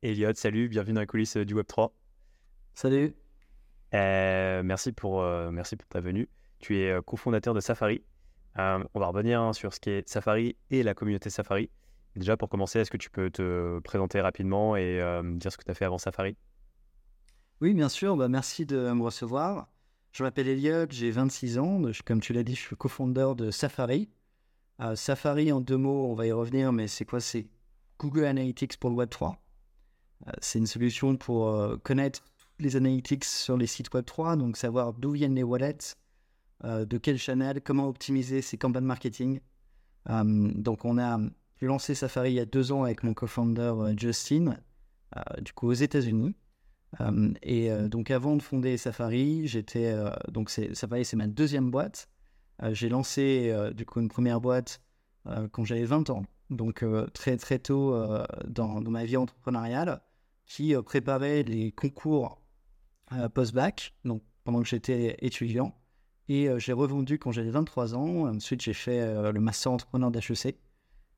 Elliot, salut, bienvenue dans les coulisses du Web3. Salut. Euh, merci, pour, euh, merci pour ta venue. Tu es euh, cofondateur de Safari. on va revenir hein, sur ce qui est Safari et la communauté Safari. Déjà, pour commencer, est-ce que tu peux te présenter rapidement et dire ce que tu as fait avant Safari? Oui, bien sûr. Bah, merci de me recevoir. Je m'appelle Elliot, j'ai 26 ans. Comme tu l'as dit, je suis cofondateur de Safari. Safari, en deux mots, on va y revenir, mais c'est quoi? C'est Google Analytics pour le Web3. C'est une solution pour connaître les analytics sur les sites Web3, donc savoir d'où viennent les wallets, euh, de quel channel, comment optimiser ses campagnes marketing. Euh, donc on a lancé Safari il y a deux ans avec mon co-founder euh, Justin, du coup aux États-Unis. et donc avant de fonder Safari, j'étais donc Safari c'est ma deuxième boîte. j'ai lancé du coup une première boîte quand j'avais 20 ans, donc très très tôt dans, ma vie entrepreneuriale, qui préparait les concours post-bac, donc pendant que j'étais étudiant. Et euh, j'ai revendu quand j'avais 23 ans. Ensuite, j'ai fait euh, le master entrepreneur d'HEC.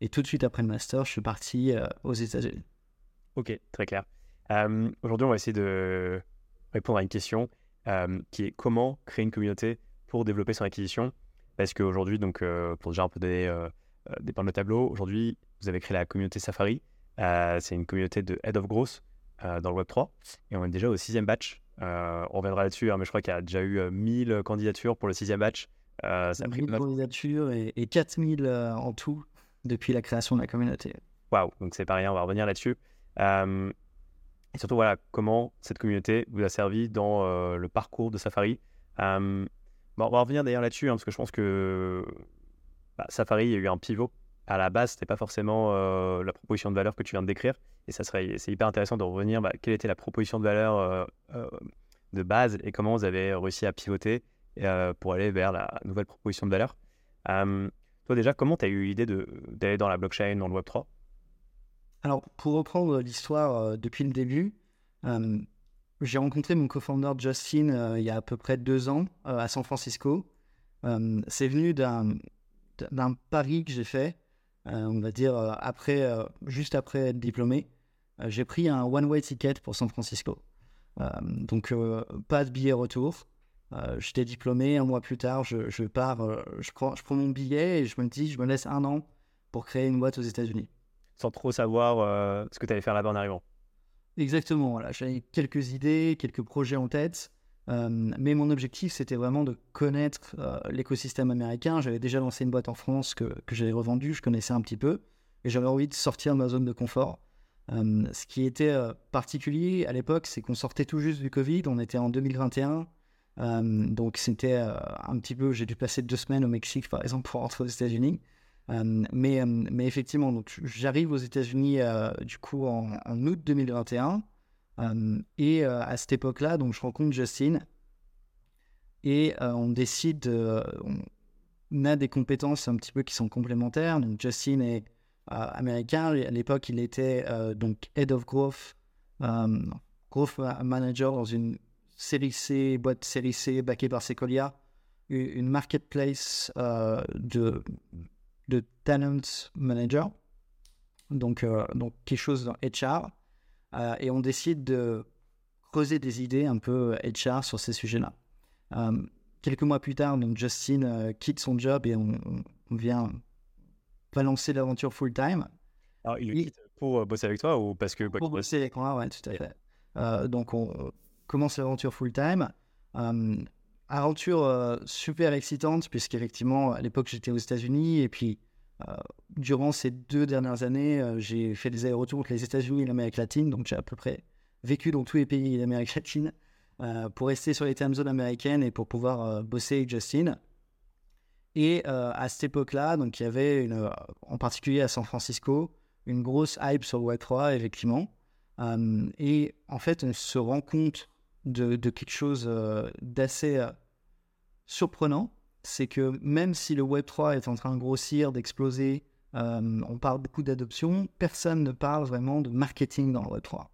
Et tout de suite après le master, je suis parti euh, aux États-Unis. Ok, très clair. Aujourd'hui, on va essayer de répondre à une question qui est comment créer une communauté pour développer son acquisition? Parce qu'aujourd'hui, donc, pour déjà un peu donner des points de tableau, aujourd'hui, vous avez créé la communauté Safari. c'est une communauté de Head of Growth dans le Web3. Et on est déjà au sixième batch euh, on reviendra là-dessus, hein, mais je crois qu'il y a déjà eu 1000 euh, candidatures pour le sixième batch. Euh, ça a pris 1000 candidatures et, 4000 en tout depuis la création de la communauté. Waouh, donc c'est pas rien, on va revenir là-dessus. et surtout, voilà, comment cette communauté vous a servi dans le parcours de Safari. Bon, on va revenir d'ailleurs là-dessus, hein, parce que je pense que bah, Safari, il y a eu un pivot. À la base, c'était pas forcément la proposition de valeur que tu viens de décrire. Et ça serait, c'est hyper intéressant de revenir, bah, quelle était la proposition de valeur euh, euh, de base et comment vous avez réussi à pivoter euh, pour aller vers la nouvelle proposition de valeur. toi déjà, comment tu as eu l'idée d'aller dans la blockchain, dans le Web3 Alors, pour reprendre l'histoire depuis le début, j'ai rencontré mon co-founder Justin il y a à peu près deux ans à San Francisco. c'est venu d'un pari que j'ai fait, on va dire après, juste après être diplômé. Euh, j'ai pris un one-way ticket pour San Francisco. Euh, donc, euh, pas de billet retour. J'étais diplômé, un mois plus tard, je, pars, je, prends, je prends mon billet et je me dis, je me laisse un an pour créer une boîte aux États-Unis. Sans trop savoir ce que tu allais faire là-bas en arrivant. Exactement, voilà. j'avais quelques idées, quelques projets en tête, mais mon objectif c'était vraiment de connaître l'écosystème américain. J'avais déjà lancé une boîte en France que, j'avais revendue, je connaissais un petit peu, et j'avais envie de sortir de ma zone de confort. Euh, ce qui était euh, particulier à l'époque, c'est qu'on sortait tout juste du Covid, on était en 2021. Euh, donc c'était un petit peu, j'ai dû passer deux semaines au Mexique par exemple pour rentrer aux États-Unis. mais, effectivement, j'arrive aux États-Unis du coup en, août 2021. Et à cette époque-là, donc je rencontre Justin et on décide, on a des compétences un petit peu qui sont complémentaires. Donc Justin est américain. À l'époque, il était euh, donc Head of Growth, euh, Growth Manager dans une série C, boîte série C backée par Sequoia, une marketplace euh, de, de talent manager, donc, donc quelque chose dans HR. Et on décide de creuser des idées un peu HR sur ces sujets-là. quelques mois plus tard, donc Justin quitte son job et on, on vient va lancer l'aventure full-time. Alors, il pour euh, bosser avec toi ou parce que... Pour bosser avec moi, ouais, tout à fait. Euh, donc, on commence l'aventure full-time. Euh, aventure super excitante, puisqu'effectivement, à l'époque, j'étais aux États-Unis. Et puis, durant ces deux dernières années, j'ai fait des allers-retours entre les États-Unis et l'Amérique latine. Donc, j'ai à peu près vécu dans tous les pays d'Amérique latine pour rester sur les time zones américaines et pour pouvoir bosser avec Justin. Et euh, à cette époque-là, donc il y avait une, euh, en particulier à San Francisco une grosse hype sur Web3, effectivement. Euh, et en fait, on se rend compte de, quelque chose d'assez surprenant. C'est que même si le Web3 est en train de grossir, d'exploser, on parle beaucoup d'adoption, personne ne parle vraiment de marketing dans le Web3.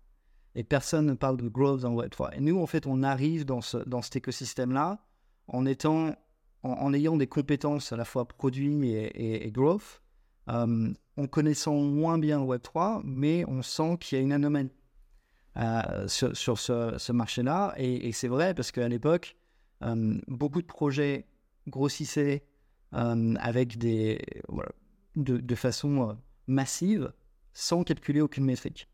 Et personne ne parle de growth dans le Web3. Et nous, en fait, on arrive dans, ce, dans cet écosystème-là en étant en, ayant des compétences à la fois produit et, growth, euh, en connaissant moins bien le Web3, mais on sent qu'il y a une anomalie. sur, sur, ce, marché-là. Et, c'est vrai parce qu'à l'époque, beaucoup de projets grossissaient avec des, de, façon massive sans calculer aucune métrique.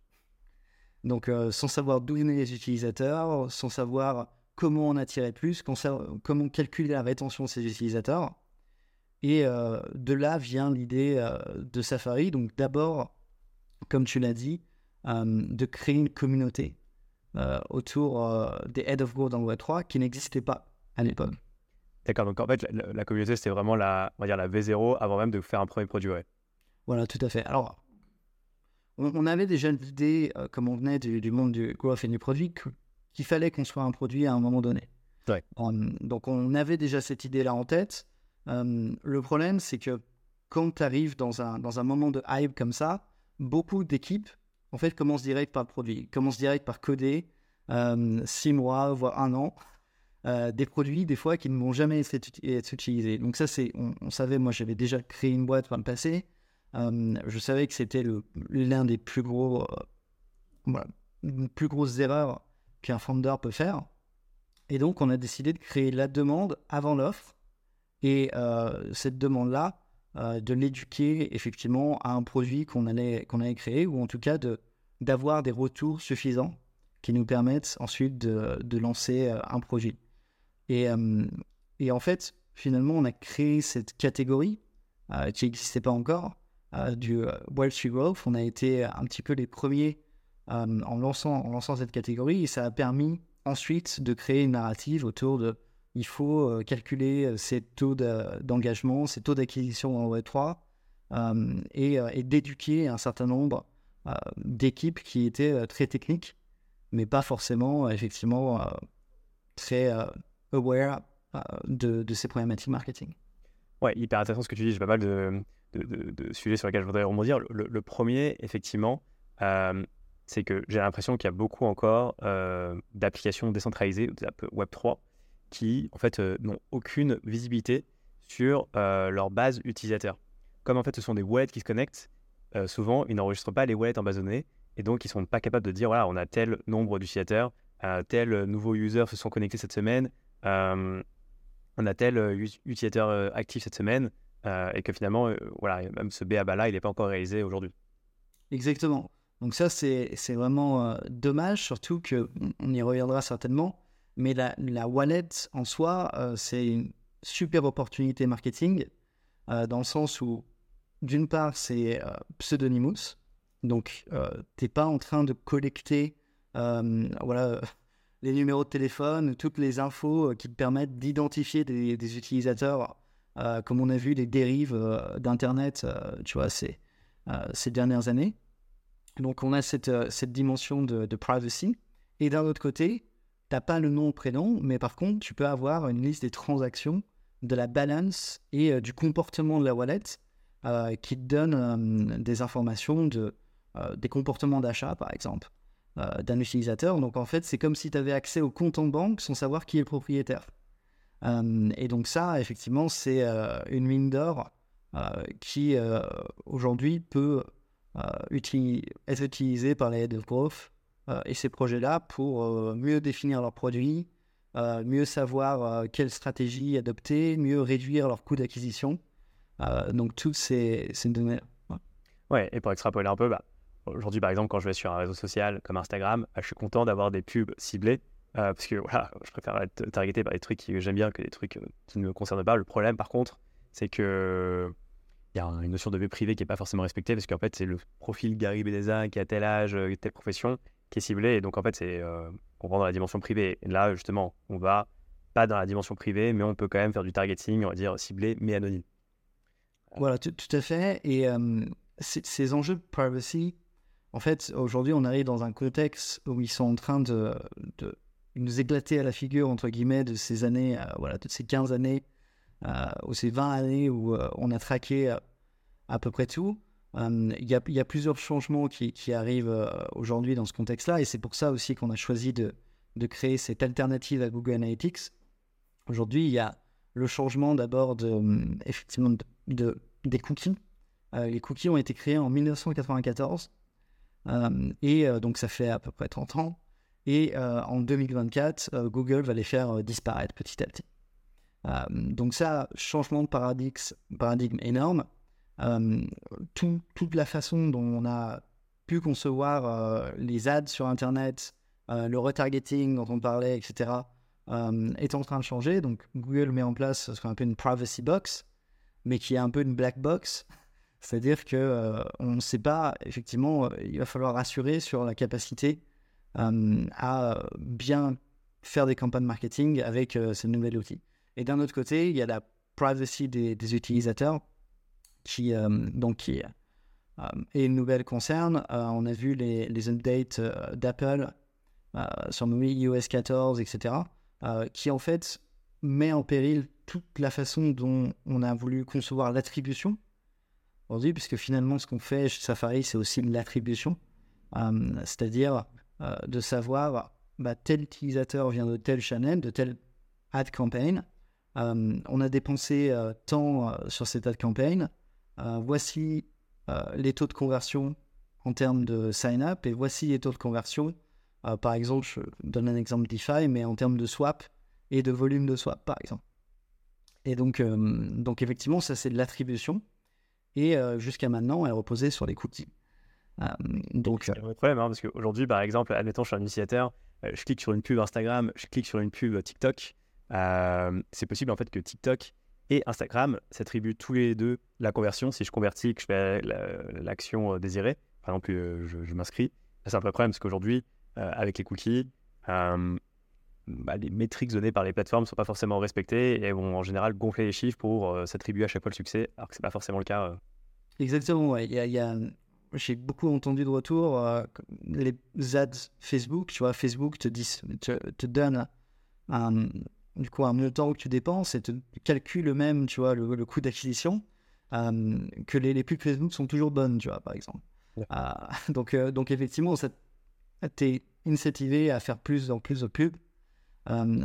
Donc, sans savoir d'où venaient les utilisateurs, sans savoir comment en attirer plus, comment calculer la rétention de ces utilisateurs. Et euh, de là vient l'idée euh, de Safari. Donc d'abord, comme tu l'as dit, euh, de créer une communauté autour des Head of Growth dans Web3 qui n'existait pas à l'époque. D'accord, donc en fait, la, communauté, c'était vraiment la, on va dire la V0 avant même de faire un premier produit. Voilà, tout à fait. Alors, on, avait déjà l'idée, comme on venait du, monde du growth et du produit, qu'il fallait qu'on soit un produit à un moment donné. donc on avait déjà cette idée-là en tête. Euh, le problème, c'est que quand tu arrives dans un, dans un moment de hype comme ça, beaucoup d'équipes en fait commencent direct par le produit, commencent direct par coder euh, six mois, voire un an. Euh, des produits des fois qui ne vont jamais être, utilisés. Donc ça, c'est, on, savait, moi j'avais déjà créé une boîte par le passé. je savais que c'était l'un des plus gros, voilà, plus grosses erreurs qu'un founder peut faire. Et donc, on a décidé de créer la demande avant l'offre. Et euh, cette demande-là, euh, de l'éduquer effectivement à un produit qu'on allait, qu'on allait créer, ou en tout cas de, d'avoir des retours suffisants qui nous permettent ensuite de, de lancer euh, un produit. Et, et, en fait, finalement, on a créé cette catégorie qui n'existait pas encore, du Wall Street Growth. On a été un petit peu les premiers euh, en, lançant, cette catégorie. Et ça a permis ensuite de créer une narrative autour de il faut euh, calculer ces euh, taux d'engagement, ces taux d'acquisition en Web3 et, et d'éduquer un certain nombre d'équipes qui étaient très techniques, mais pas forcément effectivement très aware de, de, ces problématiques marketing. Ouais, hyper intéressant ce que tu dis. J'ai pas mal de, sujets sur lesquels je voudrais rebondir. Le, premier, effectivement, c'est que j'ai l'impression qu'il y a beaucoup encore euh, d'applications décentralisées, Web3, qui en fait euh, n'ont aucune visibilité sur euh, leur base utilisateur. Comme en fait ce sont des wallets qui se connectent, souvent ils n'enregistrent pas les wallets en base de données et donc ils ne sont pas capables de dire voilà on a tel nombre d'utilisateurs, tel nouveau user se sont connectés cette semaine, on a tel utilisateur actif cette semaine et que finalement voilà même ce BABA là il n'est pas encore réalisé aujourd'hui. Exactement. Donc ça, c'est vraiment euh, dommage, surtout qu'on y reviendra certainement. Mais la, wallet en soi, euh, c'est une super opportunité marketing, euh, dans le sens où, d'une part, c'est pseudonymous. Donc, tu n'es pas en train de collecter voilà, les numéros de téléphone, toutes les infos qui te permettent d'identifier des, utilisateurs, comme on a vu les dérives d'Internet, tu vois, ces, dernières années. Donc on a cette, euh, cette dimension de, privacy. Et d'un autre côté, tu n'as pas le nom, prénom, mais par contre, tu peux avoir une liste des transactions, de la balance et euh, du comportement de la wallet euh, qui te donne des informations de, des comportements d'achat, par exemple, d'un utilisateur. Donc en fait, c'est comme si tu avais accès au compte en banque sans savoir qui est le propriétaire. et donc ça, effectivement, c'est une mine d'or qui aujourd'hui peut euh, être utilisés par les head of growth euh, et ces projets-là pour euh, mieux définir leurs produits, mieux savoir quelle stratégie adopter, mieux réduire leur coût d'acquisition. donc toutes ces, ces données. Ouais. et pour extrapoler un peu, bah, aujourd'hui par exemple quand je vais sur un réseau social comme Instagram, bah, je suis content d'avoir des pubs ciblées parce que voilà, je préfère être targeté par des trucs que j'aime bien que des trucs qui ne me concernent pas. Le problème par contre, c'est que il y a une notion de vie privée qui n'est pas forcément respectée parce qu'en fait, c'est le profil Gary Bedeza qui a tel âge, euh, telle profession qui est ciblé. Et donc, en fait, c'est euh, on va dans la dimension privée. Et là, justement, on va pas dans la dimension privée, mais on peut quand même faire du targeting, on va dire ciblé, mais anonyme. Voilà, tout, à fait. Et euh, ces enjeux de privacy, en fait, aujourd'hui, on arrive dans un contexte où ils sont en train de, de nous éclater à la figure, entre guillemets, de ces années, voilà, toutes ces 15 années euh, ou ces 20 années où euh, on a traqué euh, à peu près tout. Il y, a, plusieurs changements qui, arrivent aujourd'hui dans ce contexte-là, et c'est pour ça aussi qu'on a choisi de, créer cette alternative à Google Analytics. Aujourd'hui, il y a le changement d'abord de, effectivement de, des cookies. les cookies ont été créés en 1994, et donc ça fait à peu près 30 ans. Et en 2024, Google va les faire disparaître petit à petit. donc ça, changement de paradigme, paradigme énorme. toute la façon dont on a pu concevoir les ads sur Internet, le retargeting dont on parlait, etc., est en train de changer. Donc Google met en place ce qu'on appelle une privacy box, mais qui est un peu une black box. C'est-à-dire que euh, on ne sait pas, effectivement, euh, il va falloir rassurer sur la capacité euh, à bien faire des campagnes marketing avec ce nouvel outil. Et d'un autre côté, il y a la privacy des, utilisateurs qui, donc, qui est une nouvelle concerne. on a vu les, les updates d'Apple sur iOS 14, etc., qui en fait met en péril toute la façon dont on a voulu concevoir l'attribution aujourd'hui, puisque finalement, ce qu'on fait chez Safari, c'est aussi l'attribution, euh, c'est-à-dire euh, de savoir bah, tel utilisateur vient de tel channel, de tel ad campaign. Euh, on a dépensé tant sur cette ad campaign. voici les taux de conversion en termes de sign-up et voici les taux de conversion. par exemple, je donne un exemple DeFi, mais en termes de swap et de volume de swap, par exemple. Et donc, donc effectivement, ça c'est de l'attribution. Et euh, jusqu'à maintenant, elle reposait sur les cookies. Euh, donc, c'est un problème, parce qu'aujourd'hui, par exemple, admettons, je suis un initiateur, euh, je clique sur une pub Instagram, je clique sur une pub TikTok. c'est possible en fait que TikTok et Instagram s'attribuent tous les deux la conversion. Si je convertis, que je fais l'action désirée, par exemple, je, m'inscris. C'est un vrai problème parce qu'aujourd'hui, avec les cookies, bah, les métriques données par les plateformes ne sont pas forcément respectées et vont en général gonfler les chiffres pour euh, s'attribuer à chaque fois le succès, alors que ce n'est pas forcément le cas. Euh. Exactement, ouais. Il y a, J'ai beaucoup entendu de retour euh, les ads Facebook, tu vois, Facebook te, dit, te, donne un, du coup, un montant que tu dépenses et te calcule même, tu vois, le, coût d'acquisition, que les, les, pubs Facebook sont toujours bonnes, tu vois, par exemple. donc, donc effectivement, tu es incentivé à faire plus en plus de pubs euh,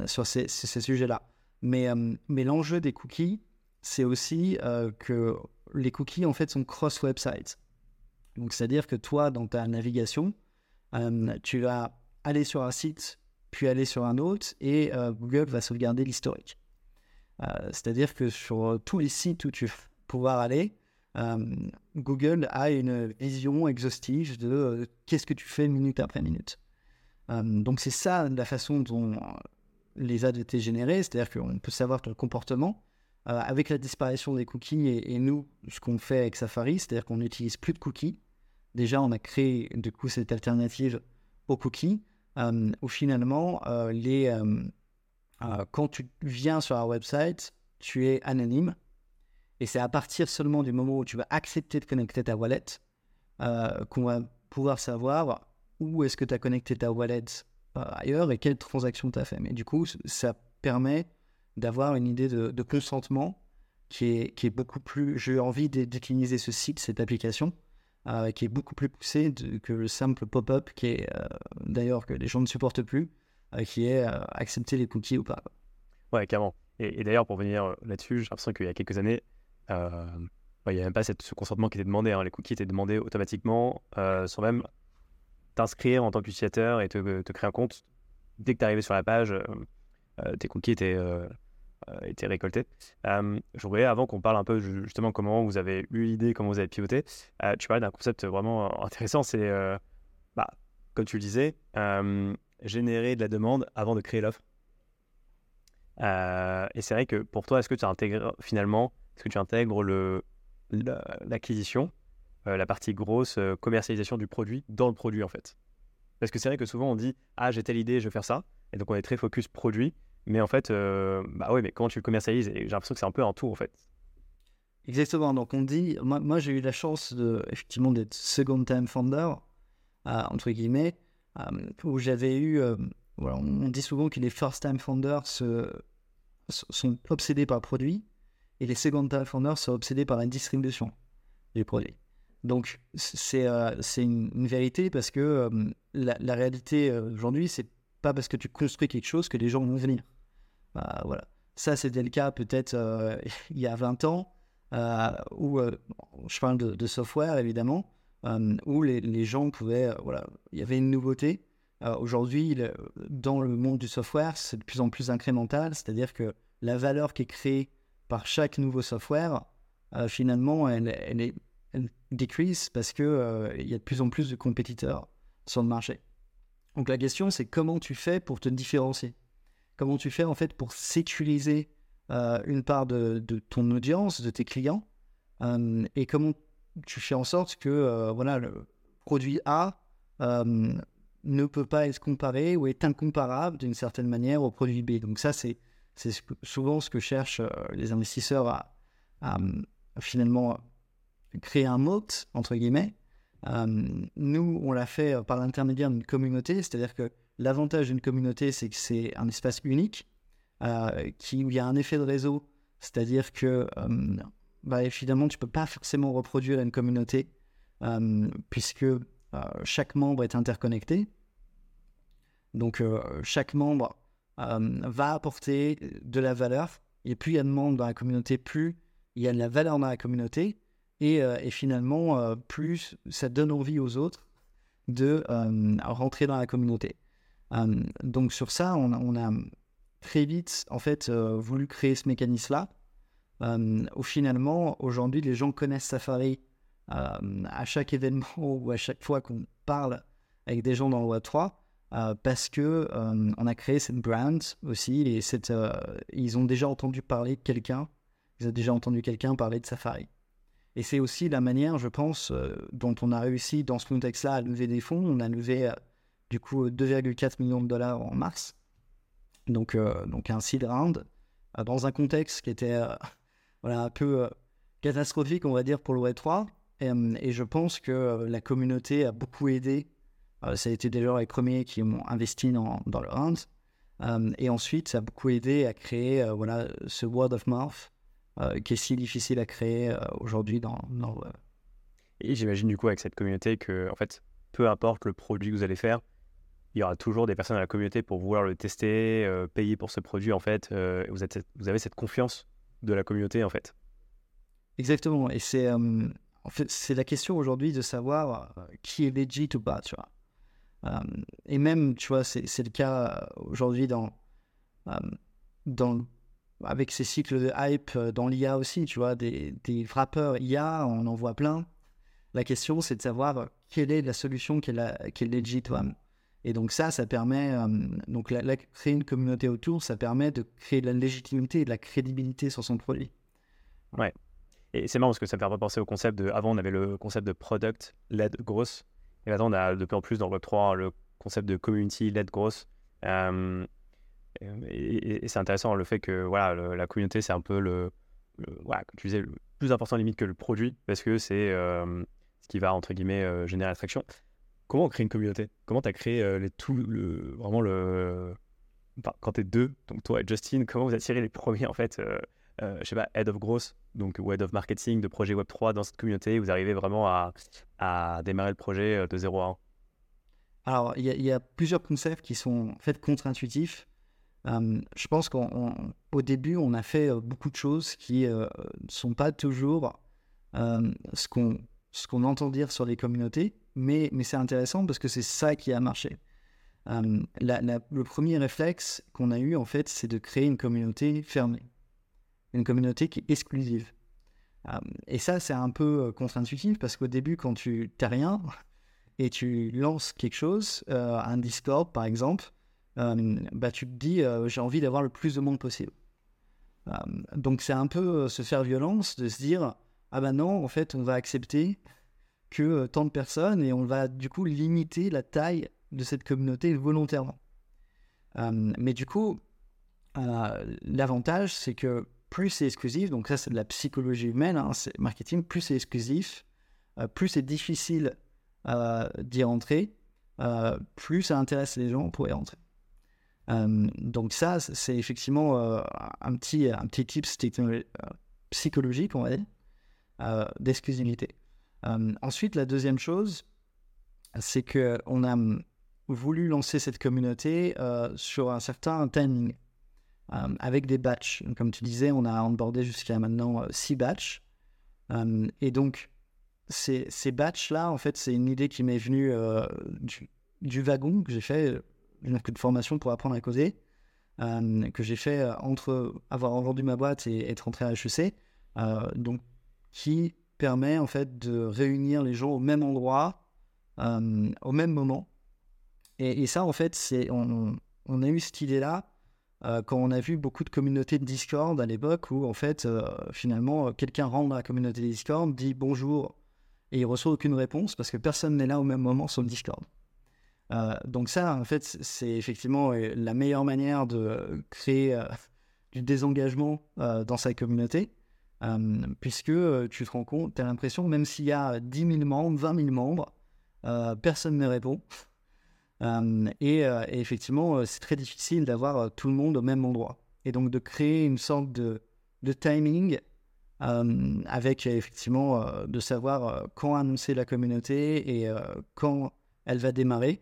sur ces, sujets-là. Mais, euh, mais l'enjeu des cookies, c'est aussi euh, que les cookies, en fait, sont cross-websites. Donc, c'est-à-dire que toi, dans ta navigation, tu vas aller sur un site, puis aller sur un autre, et Google va sauvegarder l'historique. c'est-à-dire que sur tous les sites où tu vas pouvoir aller, Google a une vision exhaustive de qu'est-ce que tu fais minute après minute. Euh, donc c'est ça la façon dont euh, les ads étaient générés, c'est-à-dire qu'on peut savoir ton comportement. Euh, avec la disparition des cookies et, nous, ce qu'on fait avec Safari, c'est-à-dire qu'on n'utilise plus de cookies. Déjà, on a créé du coup cette alternative aux cookies, où finalement, les, quand tu viens sur un website, tu es anonyme. Et c'est à partir seulement du moment où tu vas accepter de connecter ta wallet qu'on va pouvoir savoir où est-ce que tu as connecté ta wallet euh, ailleurs et quelle transaction tu as fait? Mais du coup, ça permet d'avoir une idée de, consentement qui est, beaucoup plus. J'ai envie d'utiliser ce site, cette application, euh, qui est beaucoup plus poussée que le simple pop-up, qui est euh, d'ailleurs que les gens ne supportent plus, qui est accepter les cookies ou pas. Ouais, carrément. Et, d'ailleurs, pour venir là-dessus, j'ai l'impression qu'il y a quelques années, il n'y a même pas ce consentement qui était demandé. Hein. Les cookies étaient demandés automatiquement, sans même t'inscrire en tant qu'utilisateur et te, créer un compte. Dès que tu arrivé sur la page, euh, euh, tes cookies étaient, euh, étaient récoltés. je voulais, avant qu'on parle un peu justement comment vous avez eu l'idée, comment vous avez pivoté, tu parlais d'un concept vraiment intéressant, c'est, bah, comme tu le disais, générer de la demande avant de créer l'offre. et c'est vrai que pour toi, est-ce que tu intègres finalement, est-ce que tu intègres l'acquisition la partie grosse euh, commercialisation du produit dans le produit en fait. Parce que c'est vrai que souvent on dit ah j'ai telle idée, je vais faire ça, et donc on est très focus produit, mais en fait euh, bah ouais mais comment tu le commercialises j'ai l'impression que c'est un peu un tout en fait. Exactement. Donc on dit, moi, j'ai eu la chance de effectivement d'être second time founder entre guillemets, où j'avais eu, voilà, on dit souvent que les first time founders sont obsédés par le produit et les second time founders sont obsédés par la distribution du produit. Donc c'est euh, une, vérité parce que euh, la, réalité euh, aujourd'hui, c'est pas parce que tu construis quelque chose que les gens vont venir. Bah, voilà. Ça, c'était le cas peut-être il y a 20 ans, où je parle de, software évidemment, où les, les, gens pouvaient, voilà, il y avait une nouveauté, aujourd'hui, dans le monde du software, c'est de plus en plus incrémental, c'est-à-dire que la valeur qui est créée par chaque nouveau software, finalement, elle, est, décrease parce qu'il il y a de plus en plus de compétiteurs sur le marché. Donc la question, c'est comment tu fais pour te différencier? Comment tu fais en fait pour sécuriser euh, une part de, ton audience, de tes clients euh, Et comment tu fais en sorte que euh, voilà, le produit A ne peut pas être comparé ou est incomparable d'une certaine manière au produit B? Donc ça, c'est souvent ce que cherchent les investisseurs à finalement créer un moat, entre guillemets, euh, nous, on l'a fait euh, par l'intermédiaire d'une communauté, c'est-à-dire que l'avantage d'une communauté, c'est que c'est un espace unique, euh, qui, où il y a un effet de réseau, c'est-à-dire que bah, évidemment, tu peux pas forcément reproduire une communauté, puisque chaque membre est interconnecté. Donc, chaque membre va apporter de la valeur. Et plus il y a de membres dans la communauté, plus il y a de la valeur dans la communauté. Euh, et, finalement, euh, plus ça donne envie aux autres de euh, rentrer dans la communauté. donc sur ça, on, a très vite en fait voulu créer ce mécanisme-là. où finalement, aujourd'hui, les gens connaissent Safari à chaque événement ou à chaque fois qu'on parle avec des gens dans le Web3. parce que on a créé cette brand aussi et ils ont déjà entendu parler de quelqu'un, ils ont déjà entendu quelqu'un parler de Safari. Et c'est aussi la manière, je pense, euh, dont on a réussi dans ce contexte-là à lever des fonds. On a levé euh, du coup 2,4 millions de dollars en mars. Donc, euh, donc un seed round dans un contexte qui était voilà, un peu catastrophique, on va dire, pour le Web3. Et, je pense que la communauté a beaucoup aidé. ça a été déjà les premiers qui ont investi dans, le round. et ensuite, ça a beaucoup aidé à créer voilà, ce word of mouth euh, qui est si difficile à créer euh, aujourd'hui dans, dans web. Et j'imagine du coup avec cette communauté que, en fait, peu importe le produit que vous allez faire, il y aura toujours des personnes à la communauté pour vouloir le tester, euh, payer pour ce produit, en fait. vous, êtes, vous avez cette confiance de la communauté, en fait. Exactement. Et c'est en fait, c'est la question aujourd'hui de savoir qui est legit ou pas, tu vois. et même, tu vois, c'est le cas aujourd'hui dans, dans avec ces cycles de hype euh, dans l'IA aussi, tu vois, des, frappeurs IA, on en voit plein. La question, c'est de savoir euh, quelle est la solution qui est, la. Et donc ça, ça permet, euh, donc créer une communauté autour, ça permet de créer de la légitimité et de la crédibilité sur son produit. Ouais. Et c'est marrant parce que ça me fait penser au concept de, avant on avait le concept de product led growth, et maintenant on a de plus en plus dans le 3 le concept de community led growth. Et, c'est intéressant le fait que voilà, la communauté, c'est un peu le, voilà, tu disais, plus important limite que le produit, parce que c'est euh, ce qui va, entre guillemets, euh, générer l'attraction. Comment on crée une communauté? Comment tu as créé euh, les, tout, le, vraiment le. quand tu es deux, donc toi et Justin, comment vous attirez les premiers, en fait je sais pas, Head of Growth, donc Head of Marketing de projet Web3 dans cette communauté, vous arrivez vraiment à, à démarrer le projet de 0 à 1 Alors, il y, y, a plusieurs concepts qui sont en fait contre-intuitifs. Euh, je pense qu'au début, on a fait euh, beaucoup de choses qui ne euh, sont pas toujours ce qu'on entend dire sur les communautés, mais, c'est intéressant parce que c'est ça qui a marché. le premier réflexe qu'on a eu, en fait, c'est de créer une communauté fermée, une communauté qui est exclusive. et ça, c'est un peu contre-intuitif parce qu'au début, quand tu n'as rien et tu lances quelque chose, un Discord par exemple, bah, tu te dis, euh, j'ai envie d'avoir le plus de monde possible. Euh, donc c'est un peu se faire violence de se dire, ah ben non, en fait, on va accepter que tant de personnes et on va du coup limiter la taille de cette communauté volontairement. mais du coup, l'avantage, c'est que plus c'est exclusif, donc ça c'est de la psychologie humaine, hein, c'est marketing, plus c'est exclusif, plus c'est difficile d'y rentrer, plus ça intéresse les gens pour y rentrer. Euh, donc ça, c'est effectivement euh, un petit, un petit tips euh, psychologique, on va dire, d'exclusivité. ensuite, la deuxième chose, c'est qu'on a voulu lancer cette communauté sur un certain timing, avec des batchs. Comme tu disais, on a onboardé jusqu'à maintenant six batchs. et donc, ces, ces batchs-là, en fait, c'est une idée qui m'est venue du wagon que j'ai fait, une formation pour apprendre à causer, que j'ai fait entre avoir vendu ma boîte et être rentré à HEC, donc qui permet en fait de réunir les gens au même endroit, au même moment. Et, ça, en fait, c'est on, a eu cette idée-là quand on a vu beaucoup de communautés de Discord à l'époque où en fait, finalement, quelqu'un rentre dans la communauté Discord, dit bonjour et il reçoit aucune réponse parce que personne n'est là au même moment sur le Discord. Euh, donc ça, en fait, c'est effectivement euh, la meilleure manière de créer euh, du désengagement dans sa communauté, puisque tu te rends compte, tu as l'impression, même s'il y a 10 000 membres, 20 000 membres, personne ne répond. Et, effectivement, c'est très difficile d'avoir tout le monde au même endroit. Et donc de créer une sorte de timing avec effectivement de savoir quand annoncer la communauté et quand elle va démarrer.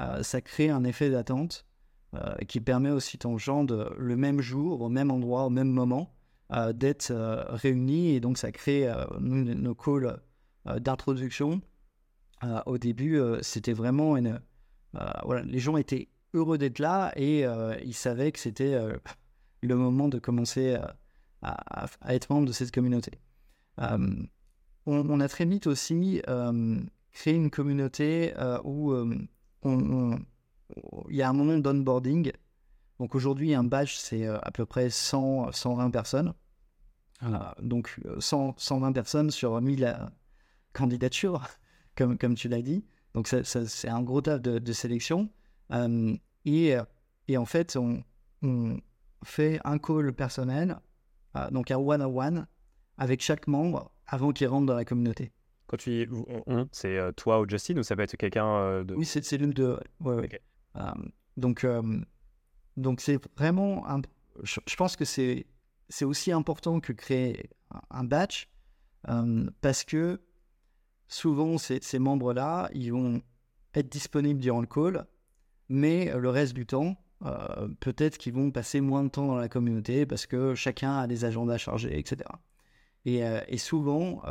Euh, ça crée un effet d'attente euh, qui permet aussi aux gens de, le même jour, au même endroit, au même moment, euh, d'être réunis. Et donc, ça crée nos, calls d'introduction. au début, c'était vraiment une. les gens étaient heureux d'être là et ils savaient que c'était le moment de commencer à, être membre de cette communauté. on, a très vite aussi créé une communauté où il y a un moment d'onboarding. Donc aujourd'hui, un badge, c'est euh, à peu près 100, 120 personnes. donc 100, 120 personnes sur 1000 euh, candidatures, comme, tu l'as dit. Donc c'est un gros taf de, sélection. Euh, et, en fait, on, on, fait un call personnel, donc un one-on-one, avec chaque membre avant qu'il rentre dans la communauté. Quand tu dis on, c'est euh, toi ou Justin ou ça peut être quelqu'un euh, de. Oui, c'est l'une de. Ouais, ouais. Euh, donc, donc c'est vraiment. Un... Je, pense que c'est aussi important que créer un batch parce que souvent ces, ces membres-là, ils vont être disponibles durant le call, mais le reste du temps, peut-être qu'ils vont passer moins de temps dans la communauté parce que chacun a des agendas chargés, etc. Et, et souvent,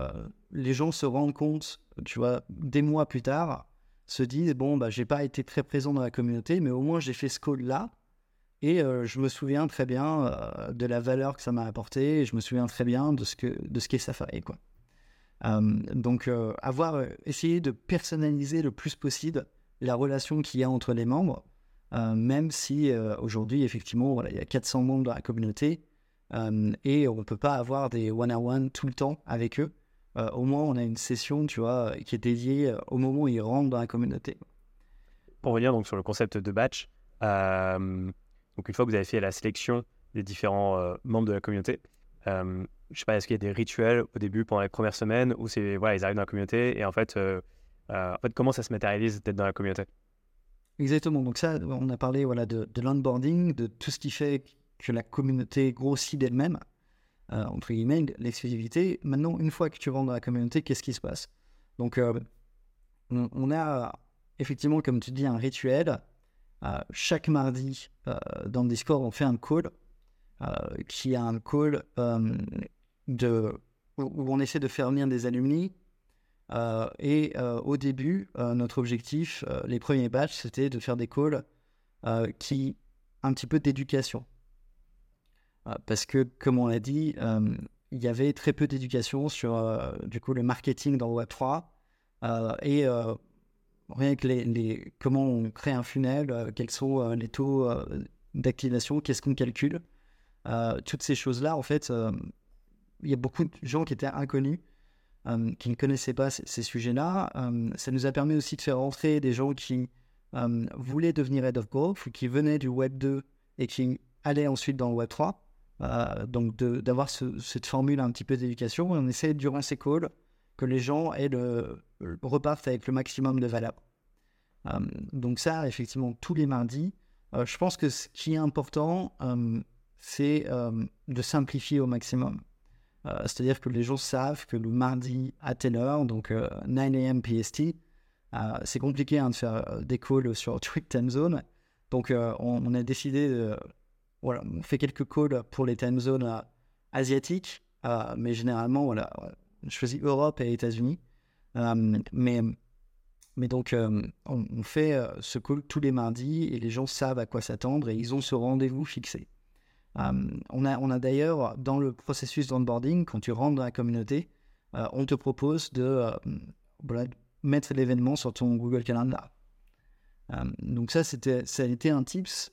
les gens se rendent compte, tu vois, des mois plus tard, se disent bon, bah, j'ai pas été très présent dans la communauté, mais au moins j'ai fait ce call-là. Et euh, je me souviens très bien euh, de la valeur que ça m'a apporté, et je me souviens très bien de ce que de qu'est Safari. Quoi. Euh, donc, avoir essayé de personnaliser le plus possible la relation qu'il y a entre les membres, même si aujourd'hui, effectivement, voilà, il y a 400 membres dans la communauté, et on ne peut pas avoir des one-on-one tout le temps avec eux. Euh, au moins on a une session, tu vois, qui est dédiée euh, au moment où ils rentrent dans la communauté. Pour revenir donc sur le concept de batch, euh, donc une fois que vous avez fait la sélection des différents membres de la communauté, je sais pas, est-ce qu'il y a des rituels au début pendant les premières semaines où c'est voilà, ils arrivent dans la communauté et en fait, en fait comment ça se matérialise d'être dans la communauté? Exactement. Donc ça, on a parlé voilà de, de l'onboarding, de tout ce qui fait que la communauté grossit d'elle-même. Euh, entre guillemets, l'exclusivité. Maintenant, une fois que tu rentres dans la communauté, qu'est-ce qui se passe? Donc, euh, on, a effectivement, comme tu dis, un rituel. Euh, chaque mardi, dans le Discord, on fait un call qui est un call de, où on essaie de faire venir des alumni. et au début, notre objectif, les premiers batchs, c'était de faire des calls qui un petit peu d'éducation. Euh, parce que, comme on l'a dit, euh, il y avait très peu d'éducation sur euh, du coup le marketing dans le Web 3 et rien que les, comment on crée un funnel, quels sont les taux d'activation, qu'est-ce qu'on calcule, toutes ces choses-là, en fait, il y a beaucoup de gens qui étaient inconnus, qui ne connaissaient pas ces, sujets-là. ça nous a permis aussi de faire rentrer des gens qui voulaient devenir head of growth, qui venaient du Web 2 et qui allaient ensuite dans le Web 3. Euh, donc d'avoir cette formule un petit peu d'éducation. On essaie durant ces calls que les gens aient le, repartent avec le maximum de valeur. Euh, donc ça, effectivement, tous les mardis. Euh, je pense que ce qui est important, c'est de simplifier au maximum. C'est-à-dire que les gens savent que le mardi à telle heure, donc 9 a.m. PST, c'est compliqué hein, de faire des calls sur Twitch Time Zone. Donc on, on, a décidé de voilà, on fait quelques calls pour les time zones euh, asiatiques, euh, mais généralement, voilà, je choisis Europe et États-Unis. Euh, mais, Mais donc, on, on, fait ce call tous les mardis et les gens savent à quoi s'attendre et ils ont ce rendez-vous fixé. on a, on a d'ailleurs, dans le processus d'onboarding, quand tu rentres dans la communauté, on te propose de mettre l'événement sur ton Google Calendar. donc ça, c'était, ça a été un tips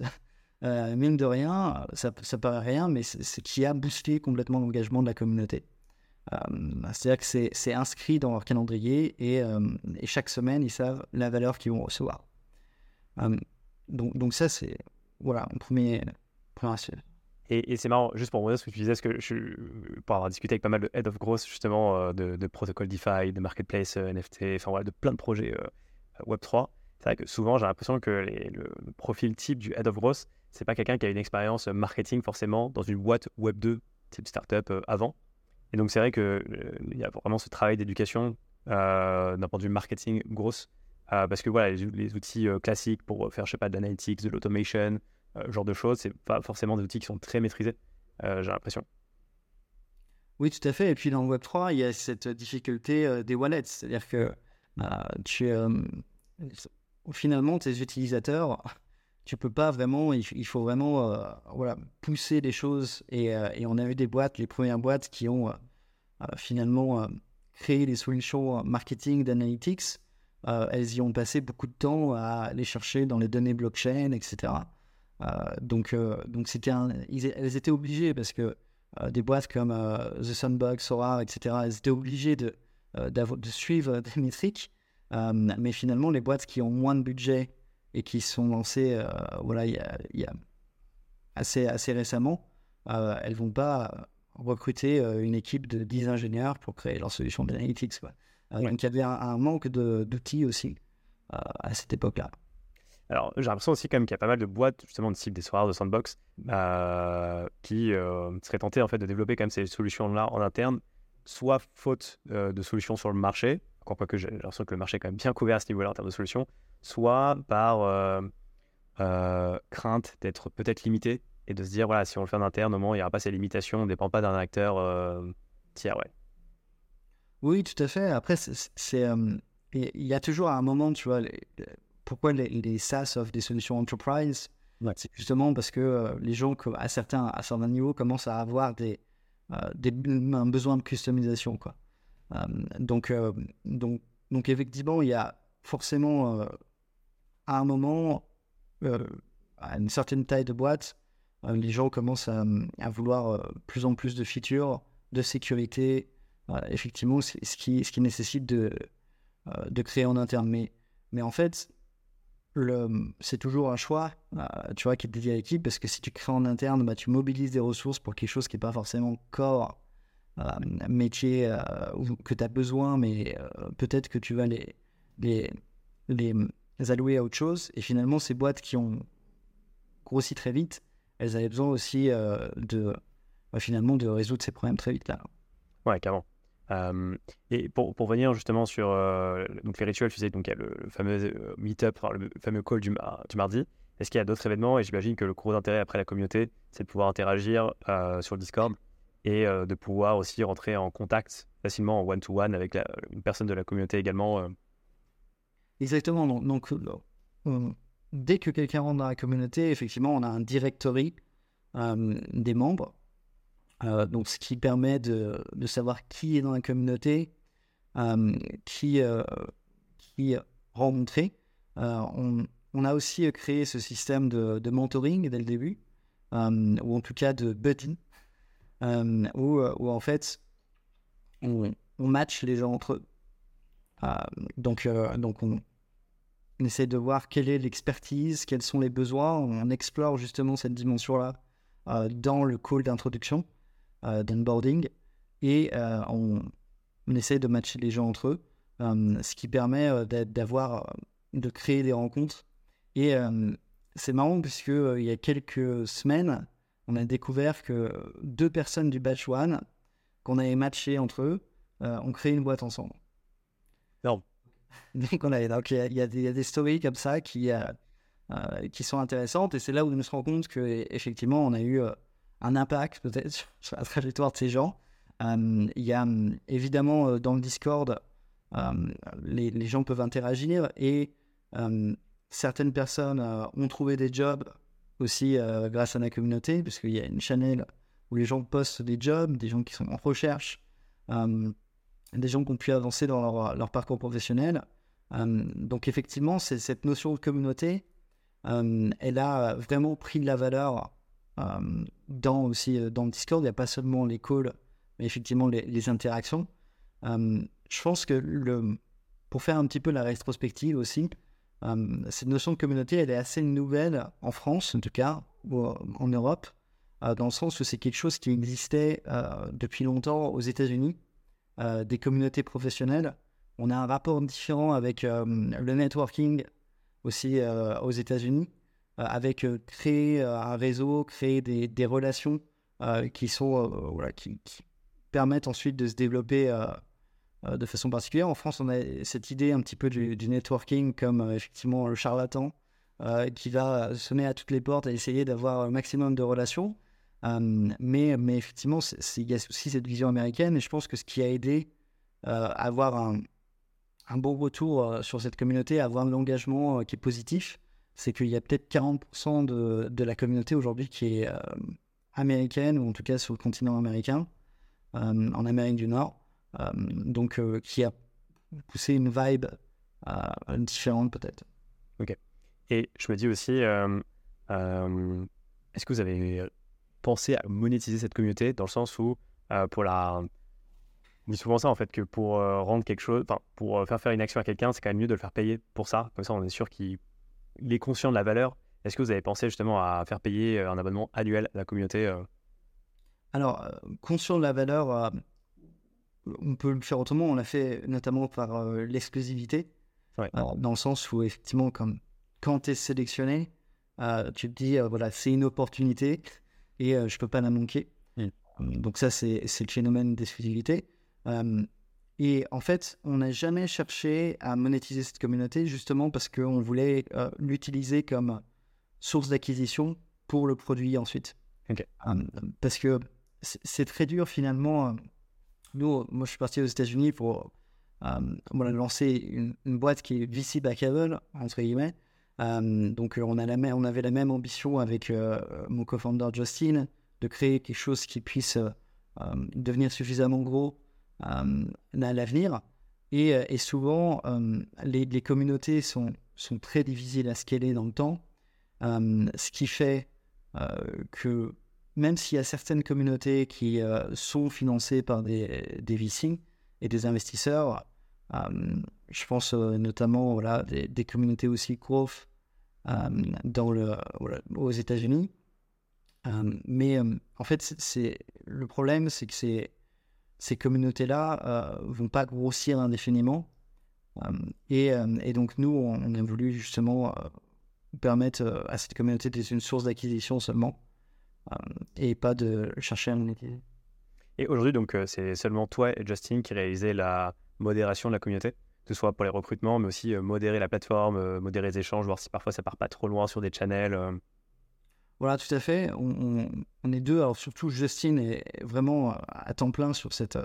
euh, mine de rien, ça, paraît rien, mais c'est ce qui a boosté complètement l'engagement de la communauté. Euh, c'est-à-dire que c'est inscrit dans leur calendrier et, euh, et, chaque semaine, ils savent la valeur qu'ils vont recevoir. donc, donc ça, c'est voilà, un premier, premier aspect. Et, c'est marrant, juste pour revenir ce que tu disais, parce que je, pour avoir discuté avec pas mal de head of growth, justement, de, de protocole DeFi, de marketplace NFT, enfin voilà, de plein de projets Web3, c'est vrai que souvent, j'ai l'impression que le, profil type du head of growth, c'est pas quelqu'un qui a une expérience marketing forcément dans une boîte Web 2 type startup euh, avant. Et donc, c'est vrai qu'il euh, il y a vraiment ce travail d'éducation euh, d'un point de vue marketing grosse. parce que voilà, les, outils classiques pour faire, je sais pas, de l'analytics, de l'automation, genre de choses, c'est pas forcément des outils qui sont très maîtrisés, j'ai l'impression. Oui, tout à fait. Et puis dans le Web3, il y a cette difficulté des wallets. C'est-à-dire que tu, finalement, tes utilisateurs, tu peux pas vraiment, il, faut vraiment euh, voilà, pousser les choses. Euh, et, on a eu des boîtes, les premières boîtes qui ont euh, finalement créé des solutions marketing d'analytics. elles y ont passé beaucoup de temps à aller chercher dans les données blockchain, etc. donc, donc c'était elles étaient obligées parce que des boîtes comme The Sandbox, Sora, etc., elles étaient obligées de, suivre des métriques mais finalement, les boîtes qui ont moins de budget et qui sont lancées euh, voilà, il y a, assez, assez récemment, euh, elles vont pas recruter une équipe de 10 ingénieurs pour créer leur solution d'analytics. Donc il y avait un, manque d'outils aussi à cette époque-là. Alors, j'ai l'impression aussi quand même qu'il y a pas mal de boîtes, justement, de type des soirs de sandbox, qui seraient tentées en fait de développer quand même ces solutions-là en interne, soit faute de solutions sur le marché, encore que j'ai l'impression que le marché est quand même bien couvert à ce niveau-là en termes de solutions, soit par euh, euh, crainte d'être peut-être limité et de se dire, voilà, si on le fait en interne, au moins, il n'y aura pas ces limitations, on ne dépend pas d'un acteur euh, tiers, ouais. Oui, tout à fait. Après, c'est, il y a toujours un moment, tu vois, pourquoi les, SaaS offrent des solutions enterprise? C'est justement parce que les gens, à certains, à certains niveaux, commencent à avoir des, des, un besoin de customisation, quoi. Euh, donc, euh, donc, donc, effectivement, il y a forcément, euh, à un moment, à une certaine taille de boîte, les gens commencent à, vouloir plus en plus de features, de sécurité. effectivement, ce qui, ce qui nécessite de, de créer en interne. Mais, mais en fait, c'est toujours un choix, tu vois, qui est dédié à l'équipe, parce que si tu crées en interne, bah, tu mobilises des ressources pour quelque chose qui n'est pas forcément core métier euh, que tu as besoin, mais euh, peut-être que tu vas les, les, les, allouer à autre chose. Et finalement, ces boîtes qui ont grossi très vite, elles avaient besoin aussi euh, de, bah, finalement, de résoudre ces problèmes très vite là. Ouais, carrément. et pour, pour, venir justement sur donc les rituels, tu sais, donc le, fameux meet-up, le fameux call du, du mardi. Est-ce qu'il y a d'autres événements? Et j'imagine que le gros intérêt après la communauté, c'est de pouvoir interagir sur le Discord et euh, de pouvoir aussi rentrer en contact facilement en one-to-one avec une personne de la communauté également. Euh. Exactement. Donc, euh, dès que quelqu'un rentre dans la communauté, effectivement, on a un directory des membres. donc, ce qui permet de, de, savoir qui est dans la communauté, qui, qui rencontrer. On, a aussi créé ce système de, de mentoring dès le début, ou en tout cas de buddy euh, euh, où, en fait on, match les gens entre eux. Euh, donc, donc on, essaie de voir quelle est l'expertise, quels sont les besoins. On explore justement cette dimension-là dans le call d'introduction, d'onboarding, et on, on, essaie de matcher les gens entre eux, ce qui permet d'avoir, de créer des rencontres. Et c'est marrant puisque il y a quelques semaines, on a découvert que deux personnes du batch one qu'on avait matché entre eux euh, ont créé une boîte ensemble. Non. donc, on a, donc il, y a, des, stories comme ça qui, euh, euh, qui sont intéressantes et c'est là où on se rend compte qu'effectivement on a eu un impact peut-être sur la trajectoire de ces gens. il y a évidemment dans le Discord les, les, gens peuvent interagir et certaines personnes ont trouvé des jobs aussi grâce à la communauté, parce qu'il y a une chaîne où les gens postent des jobs, des gens qui sont en recherche, des gens qui ont pu avancer dans leur, parcours professionnel. donc effectivement, c'est cette notion de communauté, elle a vraiment pris de la valeur dans aussi dans le Discord. Il n'y a pas seulement les calls, mais effectivement les, les interactions. je pense que le, pour faire un petit peu la rétrospective aussi, cette notion de communauté, elle est assez nouvelle en France, en tout cas, ou en Europe, dans le sens où c'est quelque chose qui existait depuis longtemps aux États-Unis, des communautés professionnelles. On a un rapport différent avec le networking aussi aux États-Unis, avec créer un réseau, créer des, relations qui sont voilà, qui, permettent ensuite de se développer euh, de façon particulière. En France, on a cette idée un petit peu du, networking comme euh, effectivement le charlatan euh, qui va sonner à toutes les portes et essayer d'avoir un maximum de relations. mais, effectivement, il y a aussi cette vision américaine et je pense que ce qui a aidé à avoir un, bon retour sur cette communauté, à avoir un engagement qui est positif, c'est qu'il y a peut-être 40% de, de, la communauté aujourd'hui qui est américaine, ou en tout cas sur le continent américain, en Amérique du Nord. Euh, donc, euh, qui a poussé une vibe euh, différente peut-être. Ok. Et je me dis aussi, est-ce que vous avez pensé à monétiser cette communauté dans le sens où, pour la. On dit souvent ça en fait, que pour rendre quelque chose, enfin, pour faire faire une action à quelqu'un, c'est quand même mieux de le faire payer pour ça. Comme ça, on est sûr qu'il est conscient de la valeur. Est-ce que vous avez pensé justement à faire payer un abonnement annuel à la communauté Alors, conscient de la valeur, on peut le faire autrement. On l'a fait notamment par euh, l'exclusivité. dans le sens où, effectivement, comme, quand tu es sélectionné, euh, tu te dis, euh, voilà, c'est une opportunité et je ne peux pas la manquer. Donc, ça, c'est le phénomène d'exclusivité. et en fait, on n'a jamais cherché à monétiser cette communauté justement parce qu'on voulait l'utiliser comme source d'acquisition pour le produit ensuite. parce que c'est très dur finalement nous, moi, je suis parti aux États-Unis pour euh, lancer une, boîte qui est VC backable, entre guillemets. Euh, donc, on, a la on avait la même ambition avec euh, mon co-founder Justin de créer quelque chose qui puisse devenir suffisamment gros à l'avenir. Et, souvent, les, communautés sont, sont très difficiles à scaler dans le temps, ce qui fait que même s'il y a certaines communautés qui euh, sont financées par des, des VC et des investisseurs, euh, je pense euh, notamment voilà, des, communautés aussi growth dans le, aux États-Unis. mais en fait, c'est, le problème, c'est que ces, communautés-là ne vont pas grossir indéfiniment. Et, donc, nous, on, a voulu justement permettre à cette communauté d'être une source d'acquisition seulement. Euh, et pas de chercher un Et aujourd'hui, donc, euh, c'est seulement toi et Justin qui réalisez la modération de la communauté, que ce soit pour les recrutements, mais aussi euh, modérer la plateforme, modérer les échanges, voir si parfois ça part pas trop loin sur des channels. Voilà, tout à fait. On, on, est deux. Alors surtout, Justin est vraiment à temps plein sur cette,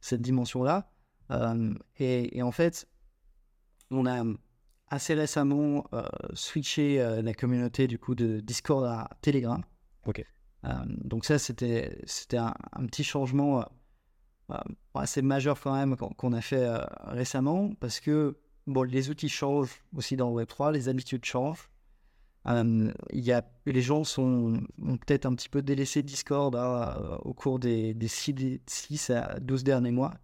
cette dimension-là. et, et, en fait, on a assez récemment switché la communauté du coup de Discord à Telegram. Ok. Euh, donc ça, c'était un, un petit changement euh, euh, assez majeur quand même qu'on a fait récemment parce que bon, les outils changent aussi dans Web3, les habitudes changent. il y a, les gens sont, ont peut-être un petit peu délaissé Discord hein, au cours des, des 6, à 12 derniers mois.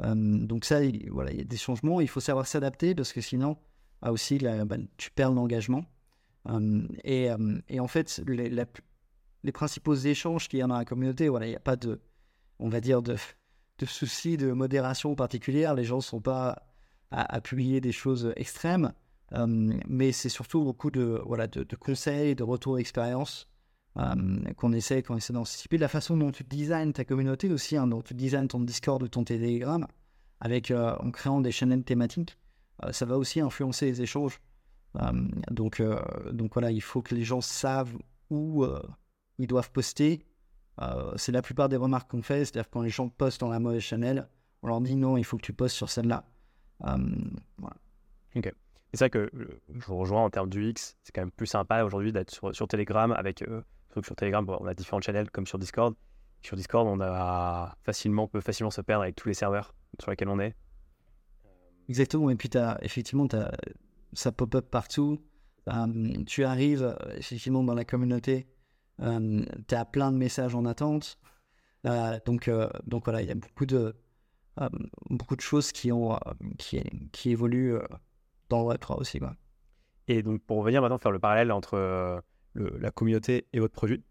donc ça, il, voilà, il y a des changements. Il faut savoir s'adapter parce que sinon, aussi, bah, tu perds l'engagement. et, et, en fait, les, la, les principaux échanges qu'il y a dans la communauté. Voilà, il n'y a pas de, on va dire, de, de soucis de modération particulière. Les gens ne sont pas à, publier des choses extrêmes. Euh, mais c'est surtout beaucoup de, voilà, de, conseils, de retours d'expérience euh, qu'on essaie, qu'on essaie d'anticiper. La façon dont tu designes ta communauté aussi, hein, dont tu designes ton Discord ou ton Telegram, avec, euh, en créant des chaînes thématiques, ça va aussi influencer les échanges. donc, donc voilà, il faut que les gens savent où ils doivent poster. Euh, c'est la plupart des remarques qu'on fait, c'est-à-dire quand les gens postent dans la mauvaise channel, on leur dit non, il faut que tu postes sur celle-là. voilà. Ok. C'est ça que je vous rejoins en termes du X. C'est quand même plus sympa aujourd'hui d'être sur, sur, Telegram avec. Euh, sur Telegram, on a différents channels comme sur Discord. Sur Discord, on a facilement, peut facilement se perdre avec tous les serveurs sur lesquels on est. Exactement. Et puis, as, effectivement, as, ça pop-up partout. tu arrives effectivement dans la communauté. Tu as plein de messages en attente. Euh, donc, euh, donc voilà, il y a beaucoup de, beaucoup de choses qui, ont, qui, qui évoluent dans le Web3 aussi. Quoi. Et donc, pour revenir maintenant faire le parallèle entre euh, la communauté et votre produit,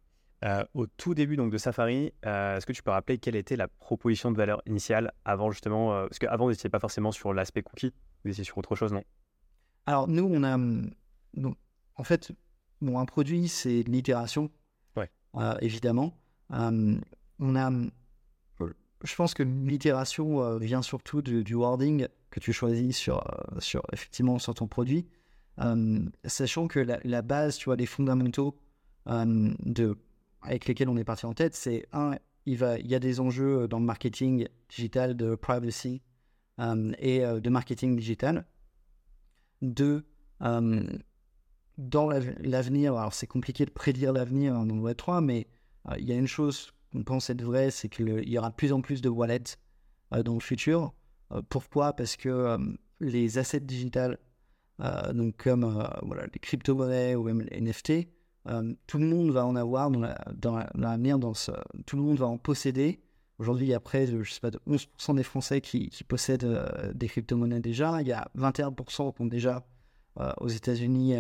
euh, au tout début donc, de Safari, euh, est-ce que tu peux rappeler quelle était la proposition de valeur initiale avant justement Parce qu'avant, vous n'étiez pas forcément sur l'aspect cookie, vous étiez sur autre chose, non? Alors, nous, on a. Donc, en fait, bon, un produit, c'est l'itération. Évidemment. on a. Je pense que l'itération vient surtout du wording que tu choisis sur, euh, sur, effectivement, sur ton produit. Euh, sachant que la, base, tu vois, les fondamentaux euh, de, avec lesquels on est parti en tête, c'est un, il, va, il y a des enjeux dans le marketing digital de privacy et de marketing digital. Deux, dans l'avenir, alors c'est compliqué de prédire l'avenir dans le Web3, mais il y a une chose qu'on pense être vraie, c'est qu'il y aura de plus en plus de wallets dans le futur. Euh, pourquoi? Parce que euh, les assets digitales, euh, donc comme voilà, les crypto-monnaies ou même les NFT, tout le monde va en avoir dans l'avenir, tout le monde va en posséder. Aujourd'hui, il y a près de, je sais pas, de 11% des Français qui, possèdent des crypto-monnaies déjà. Il y a 21% qui ont déjà aux États-Unis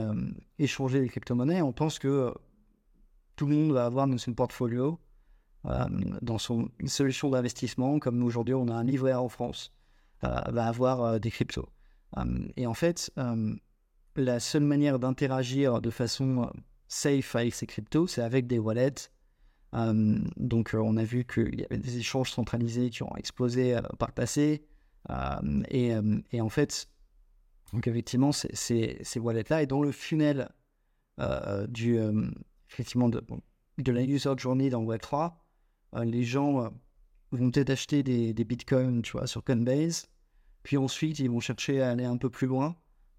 échangé des crypto-monnaies. On pense que tout le monde va avoir dans son portfolio, dans son solution d'investissement, comme aujourd'hui on a un livret en France va avoir euh, des cryptos. Et en fait, la seule manière d'interagir de façon euh, safe avec ces cryptos, c'est avec des wallets. Donc, euh, on a vu qu'il y avait des échanges centralisés qui ont explosé par le passé. Et, en fait, donc effectivement, ces wallets-là, et dans le funnel du, effectivement de, de, la user journey dans Web3, les gens vont peut-être acheter des, bitcoins tu vois, sur Coinbase, puis ensuite, ils vont chercher à aller un peu plus loin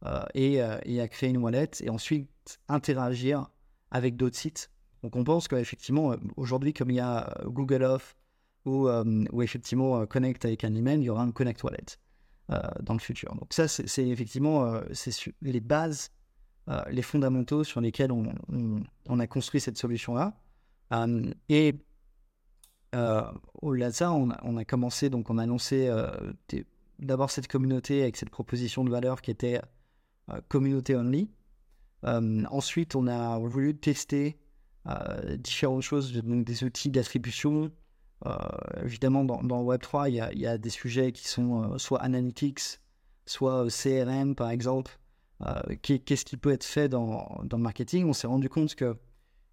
euh, et, euh, et, à créer une wallet et ensuite interagir avec d'autres sites. Donc on pense qu'effectivement, euh, aujourd'hui, comme il y a Google Off ou, ou effectivement Connect avec un email, il y aura un Connect Wallet dans le futur. Donc ça, c'est effectivement c'est les bases, les fondamentaux sur lesquels on, a construit cette solution-là. et au-delà de ça, on a, commencé, donc on a lancé d'abord cette communauté avec cette proposition de valeur qui était euh, communauté only. Euh, ensuite, on a voulu tester euh, différentes choses, donc des outils d'attribution. Évidemment, dans, dans Web3, il y, a, il y, a, des sujets qui sont soit analytics, soit CRM, par exemple. Qu'est-ce qui peut être fait dans, dans le marketing? On s'est rendu compte que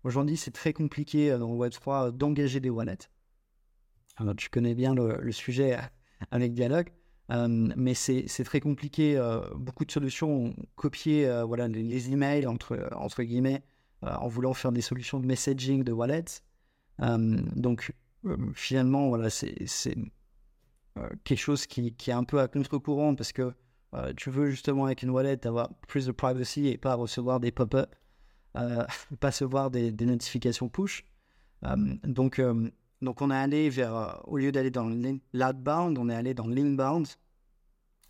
aujourd'hui, c'est très compliqué dans Web3 d'engager des wallets. Alors, tu connais bien le, sujet avec Dialogue. Euh, mais c'est très compliqué. Euh, beaucoup de solutions ont copié euh, voilà, les, emails, entre, entre guillemets, en voulant faire des solutions de messaging de wallets. donc, finalement, voilà, c'est quelque chose qui, est un peu à contre-courant parce que tu veux justement avec une wallet avoir plus de privacy et pas recevoir des pop-up, pas recevoir des, des, notifications push. donc, donc, on est allé vers, au lieu d'aller dans l'outbound, on est allé dans l'inbound.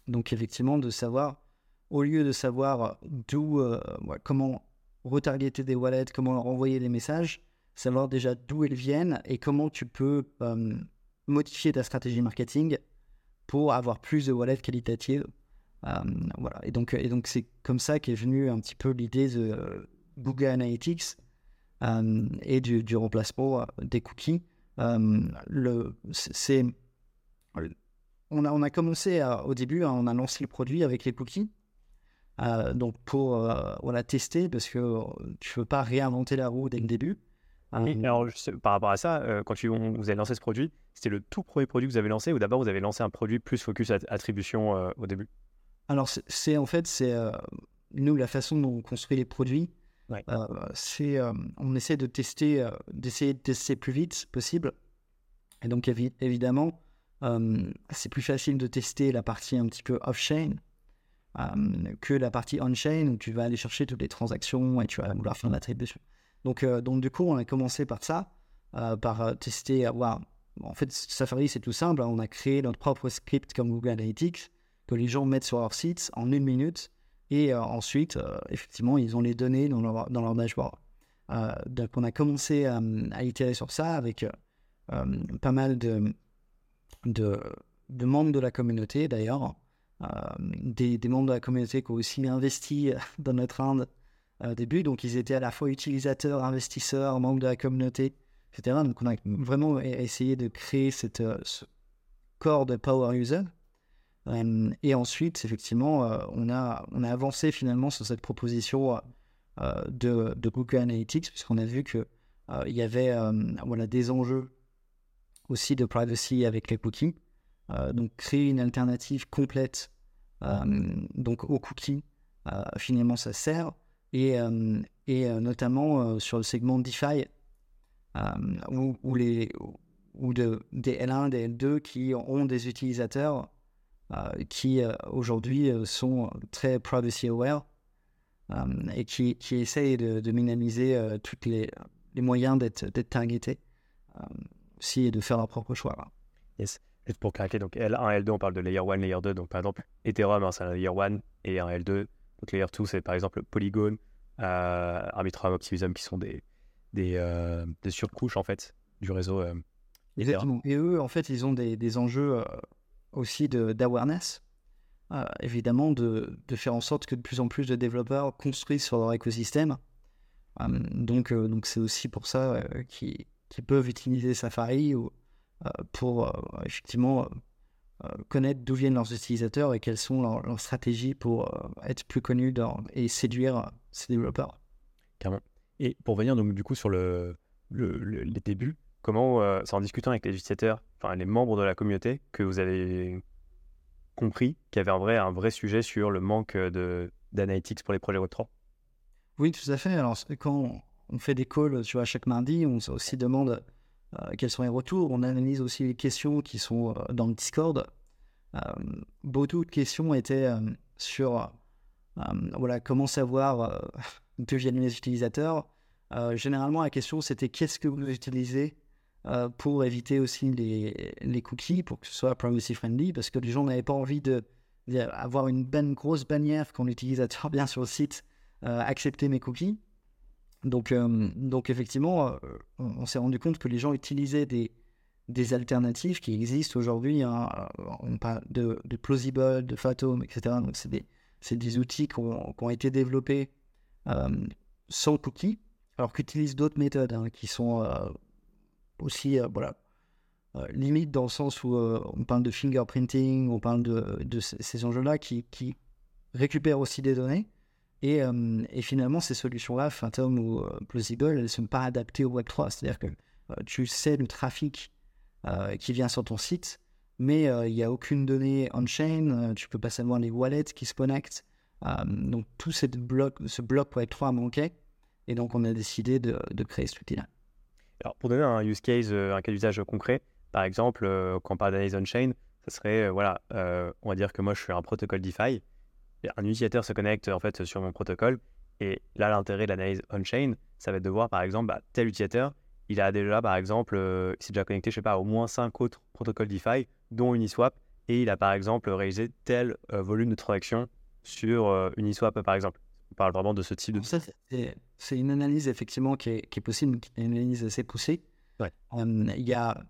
Donc, effectivement, de savoir, au lieu de savoir d'où, comment retargeter des wallets, comment leur envoyer des messages, savoir déjà d'où elles viennent et comment tu peux euh, modifier ta stratégie marketing pour avoir plus de wallets qualitatives. voilà. Et donc, et donc c'est comme ça qu'est venue un petit peu l'idée de Google Analytics et du, remplacement des cookies euh, le, c'est, on, a, on a commencé au début, hein, on a lancé le produit avec les cookies. Euh, donc pour euh, voilà, tester, parce que tu ne veux pas réinventer la roue dès le début. Alors, par rapport à ça, quand tu, vous avez lancé ce produit, c'était le tout premier produit que vous avez lancé ou d'abord vous avez lancé un produit plus focus attribution au début? Alors, c'est en fait, c'est nous, la façon dont on construit les produits, euh, c'est, euh, on essaie de tester, euh, d'essayer de tester plus vite possible. Et donc évidemment, c'est plus facile de tester la partie un petit peu off-chain que la partie on-chain où tu vas aller chercher toutes les transactions et tu vas vouloir faire la dessus. Donc, du coup, on a commencé par ça, par tester, avoir. En fait, Safari, c'est tout simple. Hein. on a créé notre propre script comme Google Analytics que les gens mettent sur leur site en une minute. Et ensuite, effectivement, ils ont les données dans leur, dans leur dashboard. donc, on a commencé à, itérer sur ça avec pas mal de, de, membres de la communauté d'ailleurs, euh, des, des, membres de la communauté qui ont aussi investi dans notre Inde au début. Donc ils étaient à la fois utilisateurs, investisseurs, membres de la communauté, etc. Donc on a vraiment essayé de créer cette, euh, ce corps de power user. Euh, et ensuite, effectivement, on, a, on a avancé finalement sur cette proposition de, de Google Analytics, puisqu'on a vu qu'il il y avait voilà, des enjeux aussi de privacy avec les cookies. Euh, donc créer une alternative complète euh, donc aux cookies, euh, finalement ça sert. Et, et notamment sur le segment DeFi, où, les, ou de, des L1, des L2 qui ont des utilisateurs qui aujourd'hui sont très privacy aware et qui, qui essayent de, minimiser tous les, les, moyens d'être targetés aussi et de faire leur propre choix. Yes. Juste pour craquer, donc L1, L2, on parle de layer 1, layer 2. Donc par exemple, Ethereum, hein, c'est un layer 1 et un L2. Donc layer 2, c'est par exemple Polygon, euh, Arbitrum, Optimism, qui sont des, des, euh, surcouches en fait du réseau. Euh, Exactement. Et eux, en fait, ils ont des, des enjeux aussi d'awareness. évidemment, de, de, faire en sorte que de plus en plus de développeurs construisent sur leur écosystème. donc, donc c'est aussi pour ça qu'ils qui peuvent utiliser Safari ou, pour effectivement connaître d'où viennent leurs utilisateurs et quelles sont leurs, stratégies pour être plus connus et séduire ces développeurs. Carrément. Et pour venir donc du coup sur le, le, les débuts, comment c'est en discutant avec les utilisateurs, enfin les membres de la communauté, que vous avez compris qu'il y avait un vrai, un vrai sujet sur le manque de d'analytics pour les projets Web3 Oui, tout à fait. Alors quand on fait des calls tu vois, chaque mardi, on aussi demande euh, quels sont les retours, on analyse aussi les questions qui sont euh, dans le Discord. Euh, beaucoup de questions étaient sur voilà, comment savoir d'où viennent les utilisateurs. généralement, la question c'était qu'est-ce que vous utilisez pour éviter aussi les, cookies, pour que ce soit privacy friendly, parce que les gens n'avaient pas envie de, avoir une, grosse bannière quand l'utilisateur vient sur le site, accepter mes cookies. Donc, euh, donc effectivement, euh, on, s'est rendu compte que les gens utilisaient des, des alternatives qui existent aujourd'hui. Hein, euh, on parle de, de, Plausible, de Fathom, etc. Donc, c'est des, des, outils qui ont, été développés sans cookies, alors qu'utilisent d'autres méthodes hein, qui sont aussi voilà, limite dans le sens où on parle de fingerprinting, on parle de, de ces enjeux-là qui, qui récupèrent aussi des données et, euh, et, finalement, ces solutions-là, Phantom ou euh, Plausible, elles ne sont pas adaptées au Web3. C'est-à-dire que euh, tu sais le trafic qui vient sur ton site, mais il n'y a aucune donnée on-chain. tu peux pas savoir les wallets qui se connectent. donc, tout cette bloc, ce bloc Web3 manquait. Et donc, on a décidé de, de créer cet outil-là. Alors, pour donner un use case, un cas d'usage concret, par exemple, quand on parle d'analyse on-chain, ça serait, voilà, on va dire que moi, je suis un protocole DeFi un utilisateur se connecte en fait sur mon protocole. Et là, l'intérêt de l'analyse on-chain, ça va être de voir par exemple, bah, tel utilisateur, il a déjà par exemple, euh, il s'est déjà connecté, je sais pas, au moins 5 autres protocoles DeFi, dont Uniswap, et il a par exemple réalisé tel euh, volume de transactions sur euh, Uniswap par exemple. On parle vraiment de ce type de. Ça, c'est une analyse effectivement qui est, qui est possible, une analyse assez poussée. Ouais. il y a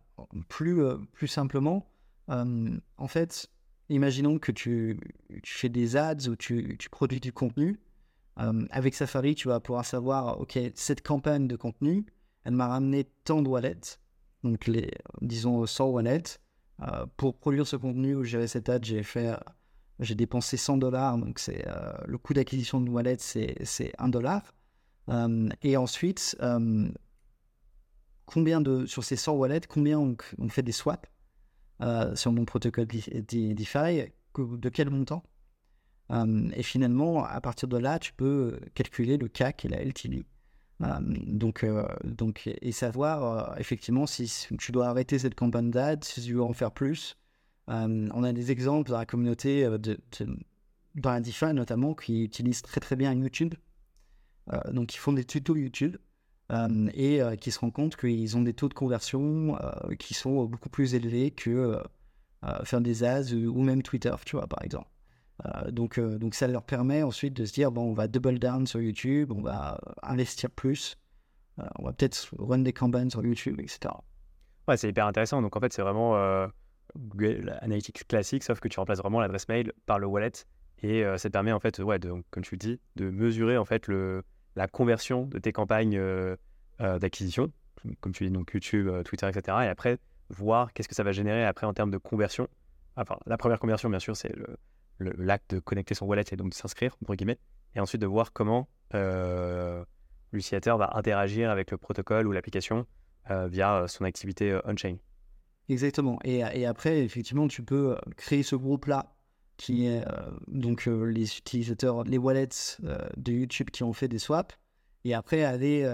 plus, plus simplement, en fait, imaginons que tu, fais des ads ou tu, produis du contenu. Euh, avec Safari, tu vas pouvoir savoir, OK, cette campagne de contenu, elle m'a ramené tant de wallets, donc les, disons 100 wallets. Euh, pour produire ce contenu ou gérer cette ad, j'ai fait, j'ai dépensé 100 dollars, donc euh, le coût d'acquisition de wallet, c'est, c'est 1 dollar. et ensuite, combien de, sur ces 100 wallets, combien on, on fait des swaps? Sur mon protocole DeFi, de quel montant? Euh, Et finalement, à partir de là, tu peux calculer le CAC et la LTV. donc, donc, et savoir effectivement si tu dois arrêter cette campagne d'ads, si tu veux en faire plus. on a des exemples dans la communauté, dans la DeFi notamment, qui utilisent très très bien YouTube. donc, ils font des tutos YouTube et qui se rendent compte qu'ils ont des taux de conversion qui sont beaucoup plus élevés que faire des ads ou même Twitter, tu vois, par exemple. Euh, donc, euh, donc ça leur permet ensuite de se dire bon, on va double down sur YouTube, on va investir plus, euh, on va peut-être run des campagnes sur YouTube, etc. Ouais, c'est hyper intéressant. Donc en fait, c'est vraiment Google Analytics classique, sauf que tu remplaces vraiment l'adresse mail par le wallet et ça te permet en fait, ouais, comme tu le dis, de mesurer en fait le, la conversion de tes campagnes d'acquisition, comme tu dis donc YouTube, Twitter, etc. Et après voir qu'est-ce que ça va générer après en termes de conversion. Enfin, la première conversion, bien sûr, c'est l'acte de connecter son wallet et donc de s'inscrire, entre guillemets, et ensuite de voir comment euh, l'utilisateur va interagir avec le protocole ou l'application euh, via son activité euh, on-chain. Exactement. Et, et, après, effectivement, tu peux créer ce groupe-là qui est donc les utilisateurs, les wallets de YouTube qui ont fait des swaps, et après aller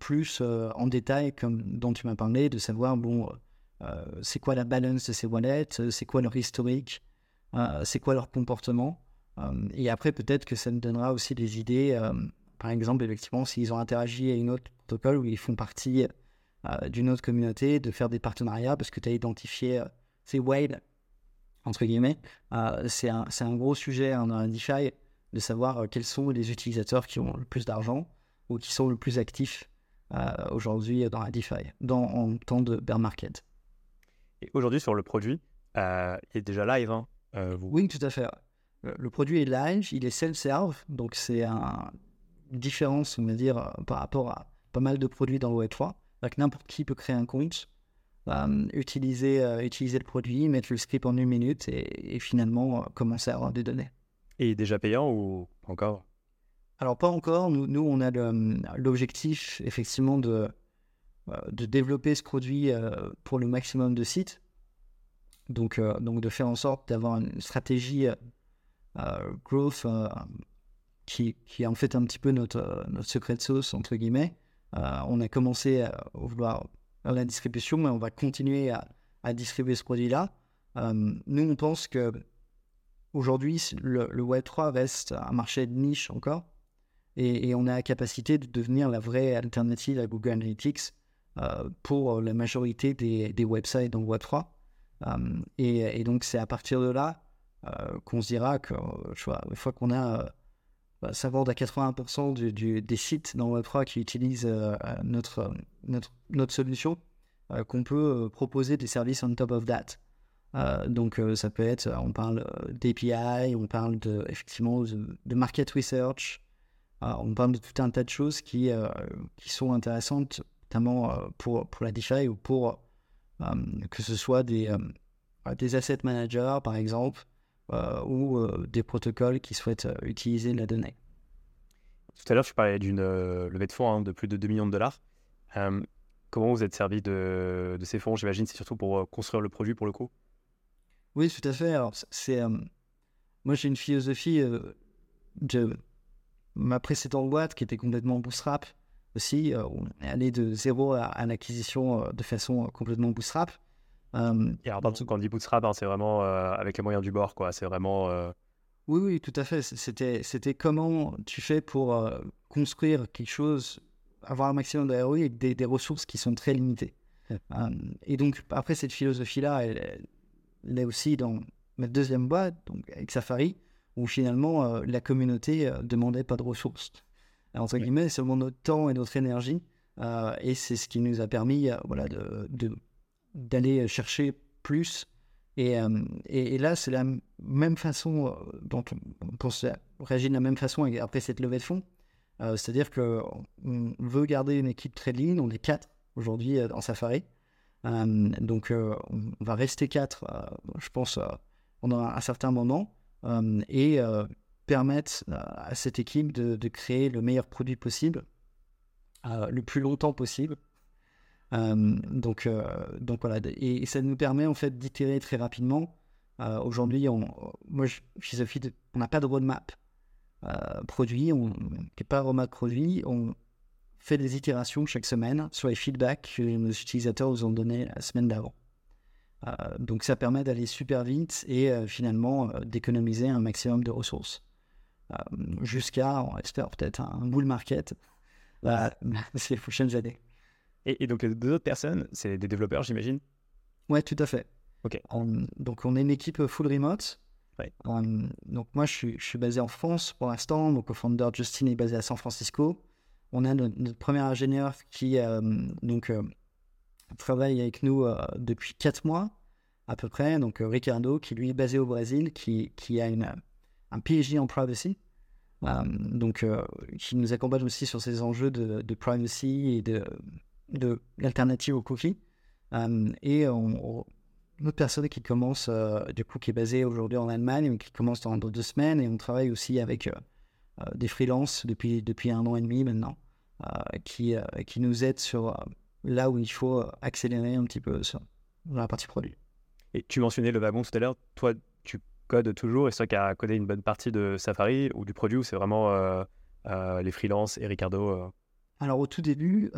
plus en détail, comme dont tu m'as parlé, de savoir, bon, c'est quoi la balance de ces wallets, c'est quoi leur historique, euh, c'est quoi leur comportement. Euh, et après, peut-être que ça me donnera aussi des idées. Euh, par exemple, effectivement, s'ils ont interagi à une autre protocole ou ils font partie d'une autre communauté, de faire des partenariats parce que tu as identifié ces whales, entre guillemets. c'est un, un, gros sujet hein, dans la DeFi de savoir quels sont les utilisateurs qui ont le plus d'argent ou qui sont le plus actifs aujourd'hui dans la DeFi, dans, en temps de bear market. Et aujourd'hui, sur le produit, il est déjà live. Hein. Euh, oui, tout à fait. Le produit est live, il est self-serve, donc c'est un, une différence, on va dire, euh, par rapport à pas mal de produits dans le Web3. Donc n'importe qui peut créer un compte, euh, utiliser, utiliser le produit, mettre le script en une minute et, finalement commencer à avoir des données. Et déjà payant ou encore? Alors pas encore. Nous, nous on a l'objectif effectivement de, de développer ce produit pour le maximum de sites. Donc, euh, donc de faire en sorte d'avoir une stratégie euh, euh, growth qui, qui, est en fait un petit peu notre, notre secret de sauce, entre guillemets. on a commencé à vouloir la distribution, mais on va continuer à, distribuer ce produit-là. nous, on pense que aujourd'hui, le, Web3 reste un marché de niche encore. Et, on a la capacité de devenir la vraie alternative à Google Analytics pour la majorité des, des websites dans Web3. Euh, et, donc, c'est à partir de là euh, qu'on se dira que, une fois qu'on a bah, savoir à 80% du, des sites dans Web3 qui utilisent euh, notre, notre, notre, solution, qu'on peut proposer des services on top of that. donc ça peut être, on parle d'API, on parle de, effectivement de, market research, on parle de tout un tas de choses qui, qui sont intéressantes, notamment pour, pour la DeFi ou pour euh, que ce soit des, euh, des asset managers, par exemple, euh, ou des protocoles qui souhaitent utiliser la donnée. Tout à l'heure, tu parlais d'une levée de fonds hein, de plus de 2 millions de dollars. comment vous êtes servi de, de ces fonds? J'imagine c'est surtout pour construire le produit pour le coup. Oui, tout à fait. Alors, c'est, moi, j'ai une philosophie de ma précédente boîte qui était complètement bootstrap aussi. Euh, on est allé de zéro à, l'acquisition euh, de façon euh, complètement bootstrap. Et alors, quand on dit bootstrap, hein, c'est vraiment avec les moyens du bord, quoi. C'est vraiment. Oui, oui, tout à fait. C'était, c'était comment tu fais pour construire quelque chose, avoir un maximum de ROI avec des, ressources qui sont très limitées. et donc, après, cette philosophie-là, elle, elle, est aussi dans ma deuxième boîte, donc avec Safari, où finalement, la communauté demandait pas de ressources entre guillemets, seulement notre temps et notre énergie. Euh, et c'est ce qui nous a permis euh, voilà, de, d'aller chercher plus. Et, euh, et, là, c'est la même façon dont on, pense réagir de la même façon après cette levée de fonds. c'est-à-dire qu'on veut garder une équipe très. On est quatre aujourd'hui en Safari. donc, on va rester quatre, je pense, pendant un, certain moment. et permettre euh, à cette équipe de, créer le meilleur produit possible, euh, le plus longtemps possible. Euh, donc, donc voilà, et, ça nous permet en fait d'itérer très rapidement. Aujourd'hui, on, moi, philosophie on n'a pas de roadmap produit, on n'est pas roadmap produit, on fait des itérations chaque semaine sur les feedbacks que nos utilisateurs nous ont donnés la semaine d'avant. donc ça permet d'aller super vite et finalement d'économiser un maximum de ressources. Jusqu'à, on espère peut-être un bull market ces prochaines années. Et, donc les deux autres personnes, c'est des développeurs, j'imagine? Ouais, tout à fait. Ok. donc on est une équipe full remote. Ouais. donc moi, je suis, je suis, basé en France pour l'instant. Mon co-founder Justin est basé à San Francisco. On a notre, premier ingénieur qui euh, donc, euh, travaille avec nous euh, depuis 4 mois à peu près. Donc Ricardo, qui lui est basé au Brésil, qui, qui a une, un PhD en privacy. donc, qui nous accompagne aussi sur ces enjeux de, de privacy et de, de l'alternative au cookie. et on, une autre personne qui commence, euh, du coup, qui est basée aujourd'hui en Allemagne, qui commence dans, deux semaines. Et on travaille aussi avec euh, euh, des freelances depuis, depuis un an et demi maintenant, qui, qui nous aident sur là où il faut accélérer un petit peu sur, dans la partie produit. Et tu mentionnais le wagon tout à l'heure. Toi, tu codes toujours et c'est toi qui as codé une bonne partie de Safari ou du produit ou c'est vraiment les freelances et Ricardo Alors, au tout début,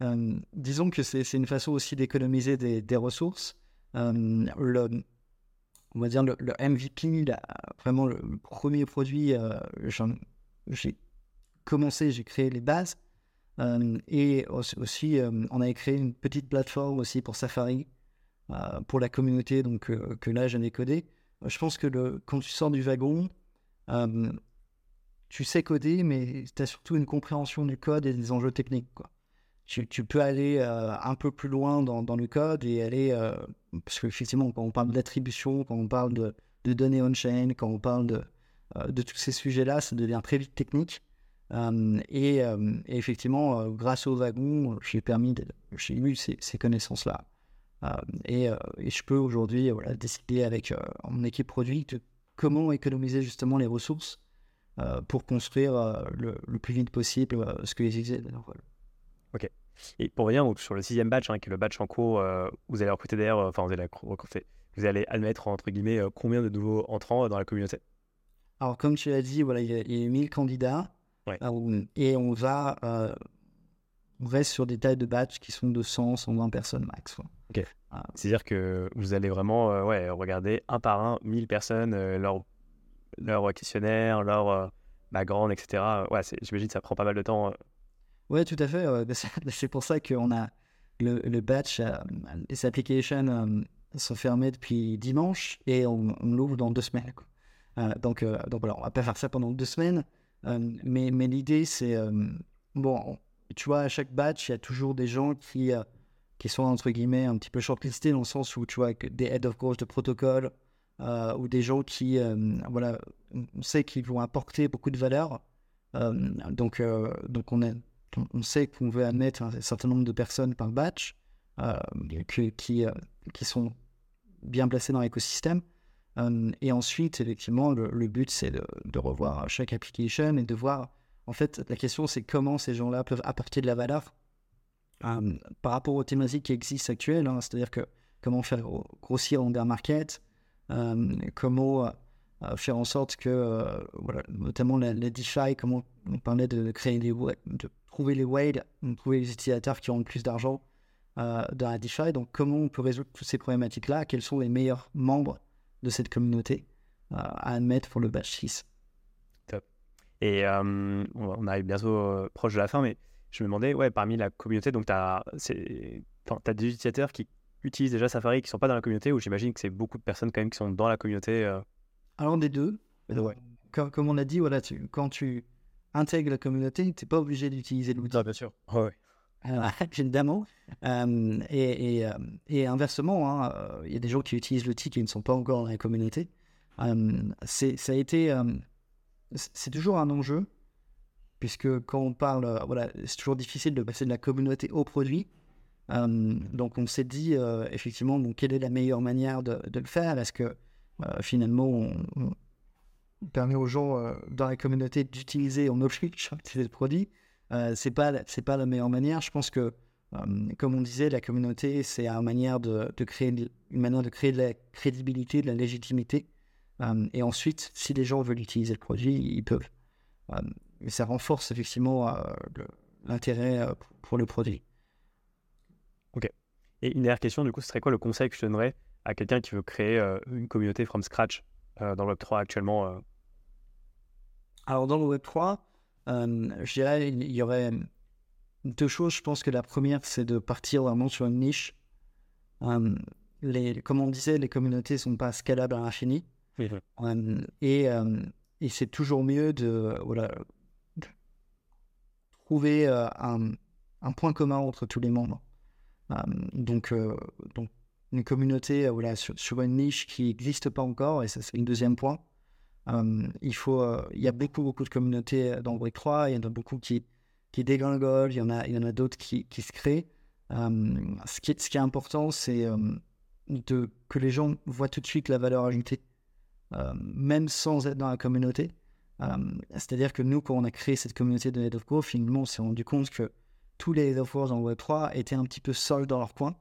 disons que c'est une façon aussi d'économiser des, ressources. Euh, le, on va dire le, MVP, vraiment le, premier produit, euh, j'ai commencé, j'ai créé les bases. Euh, et aussi, on avait créé une petite plateforme aussi pour Safari, pour la communauté, donc que là, j'en ai codé. Je pense que quand tu sors du wagon, tu sais coder, mais tu as surtout une compréhension du code et des enjeux techniques. Quoi tu, peux aller euh, un peu plus loin dans, le code et aller. Euh, parce qu'effectivement, quand on parle d'attribution, quand on parle de, données on-chain, quand on parle de, euh, de tous ces sujets-là, ça devient très vite technique. Et, effectivement, grâce au wagon, j'ai permis, j'ai eu ces, connaissances-là. Et, je peux aujourd'hui décider avec mon équipe produit de comment économiser justement les ressources pour construire le, plus vite possible ce que les veulent. Ok. Et pour revenir sur le sixième batch, hein, qui est le batch en cours, euh, vous allez recruter d'ailleurs, enfin vous allez recruter, vous allez admettre entre guillemets euh, combien de nouveaux entrants dans la communauté? Alors comme tu l'as dit, voilà, il y, a, 1000 candidats et on va, euh, on reste sur des tailles de batch qui sont de 100, 120 personnes max. Ok. C'est-à-dire que vous allez vraiment ouais, regarder un par un 1000 personnes, leur, leur questionnaire, leur background, etc. Ouais, j'imagine que ça prend pas mal de temps oui, tout à fait. c'est pour ça qu'on a le, batch, euh, les applications euh, sont fermées depuis dimanche et on, l'ouvre dans deux semaines. Euh, donc, donc voilà, on va pas faire ça pendant deux semaines. mais mais l'idée, c'est. bon, tu vois, à chaque batch, il y a toujours des gens qui, qui sont, entre guillemets, un petit peu shortlistés dans le sens où, tu vois, des head of course de protocole ou des gens qui, voilà, on sait qu'ils vont apporter beaucoup de valeur. donc, donc, on est on sait qu'on veut admettre un certain nombre de personnes par batch euh, qui, euh, qui, sont bien placées dans l'écosystème. Euh, et ensuite, effectivement, le, but, c'est de, revoir chaque application et de voir, en fait, la question, c'est comment ces gens-là peuvent apporter de la valeur par rapport aux thématiques qui existent actuelles. Hein. C'est-à-dire que comment faire grossir en bear market, comment faire en sorte que, voilà, notamment la, DeFi, comment on parlait de créer des, de trouver les whales, trouver les utilisateurs qui ont le plus d'argent euh, dans la DeFi. Donc, comment on peut résoudre toutes ces problématiques-là? Quels sont les meilleurs membres de cette communauté euh, à admettre pour le batch 6 Top. Et euh, on arrive bientôt proche de la fin, mais je me demandais, ouais, parmi la communauté, donc tu as, as, des utilisateurs qui utilisent déjà Safari qui ne sont pas dans la communauté, ou j'imagine que c'est beaucoup de personnes quand même qui sont dans la communauté Alors, des deux. Comme, comme, on a dit, voilà, tu, quand tu intègre la communauté, tu n'es pas obligé d'utiliser l'outil. Ah, bien sûr. Ouais. évidemment. Euh, et, et, euh, et, inversement, hein, euh, il y a des gens qui utilisent l'outil qui ne sont pas encore dans la communauté. c'est, ça a été, c'est toujours un enjeu, puisque quand on parle, voilà, c'est toujours difficile de passer de la communauté au produit. donc on s'est dit effectivement, bon, quelle est la meilleure manière de, de le faire? Est-ce que finalement on permet aux gens euh, dans la communauté d'utiliser en objectif utiliser le produit, euh, c'est pas c'est pas la meilleure manière. Je pense que euh, comme on disait, la communauté, c'est une manière de, de, créer une manière de créer de la crédibilité, de la légitimité. et ensuite, si les gens veulent utiliser le produit, ils peuvent. et ça renforce effectivement l'intérêt pour le produit. Ok. Et une dernière question, du coup, ce serait quoi le conseil que je donnerais à quelqu'un qui veut créer une communauté from scratch? Dans le Web3 actuellement Alors, dans le Web3, je dirais il y aurait deux choses. Je pense que la première, c'est de partir vraiment sur une niche. les, comme on disait, les communautés ne sont pas scalables à l'infini. et, et c'est toujours mieux de, voilà, trouver un, un, point commun entre tous les membres. donc, donc, une communauté voilà, sur, une niche qui n'existe pas encore, et ça c'est le deuxième point. il, faut, il y a beaucoup, beaucoup de communautés dans Web 3, il y en a beaucoup qui, qui dégringolent, il y en a, il y en a d'autres qui, qui, se créent. ce, qui ce qui est important, c'est de, que les gens voient tout de suite la valeur ajoutée, même sans être dans la communauté. C'est-à-dire que nous, quand on a créé cette communauté de Head of Growth, finalement, on s'est rendu compte que tous les Head of Growth en Web3 étaient un petit peu seuls dans leur coin.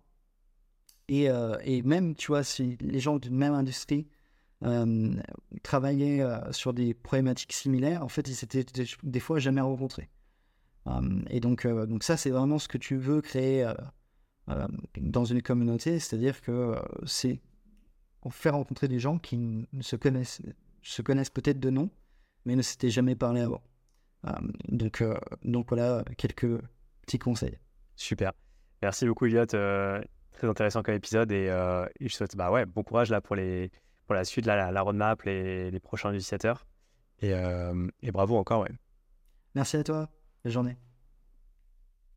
Et, et même, tu vois, si les gens d'une même industrie travaillaient sur des problématiques similaires, en fait, ils s'étaient des fois jamais rencontrés. et donc, ça, c'est vraiment ce que tu veux créer dans une communauté, c'est-à-dire que c'est faire rencontrer des gens qui se connaissent, se connaissent peut-être de nom, mais ne s'étaient jamais parlé avant. donc, donc voilà, quelques petits conseils. Super. Merci beaucoup, Elliot. Très intéressant comme épisode et, je souhaite bah ouais, bon courage là pour, les, pour la suite, la, la roadmap, les, les prochains initiateurs. Et, et bravo encore. Ouais. Merci à toi. Bonne journée.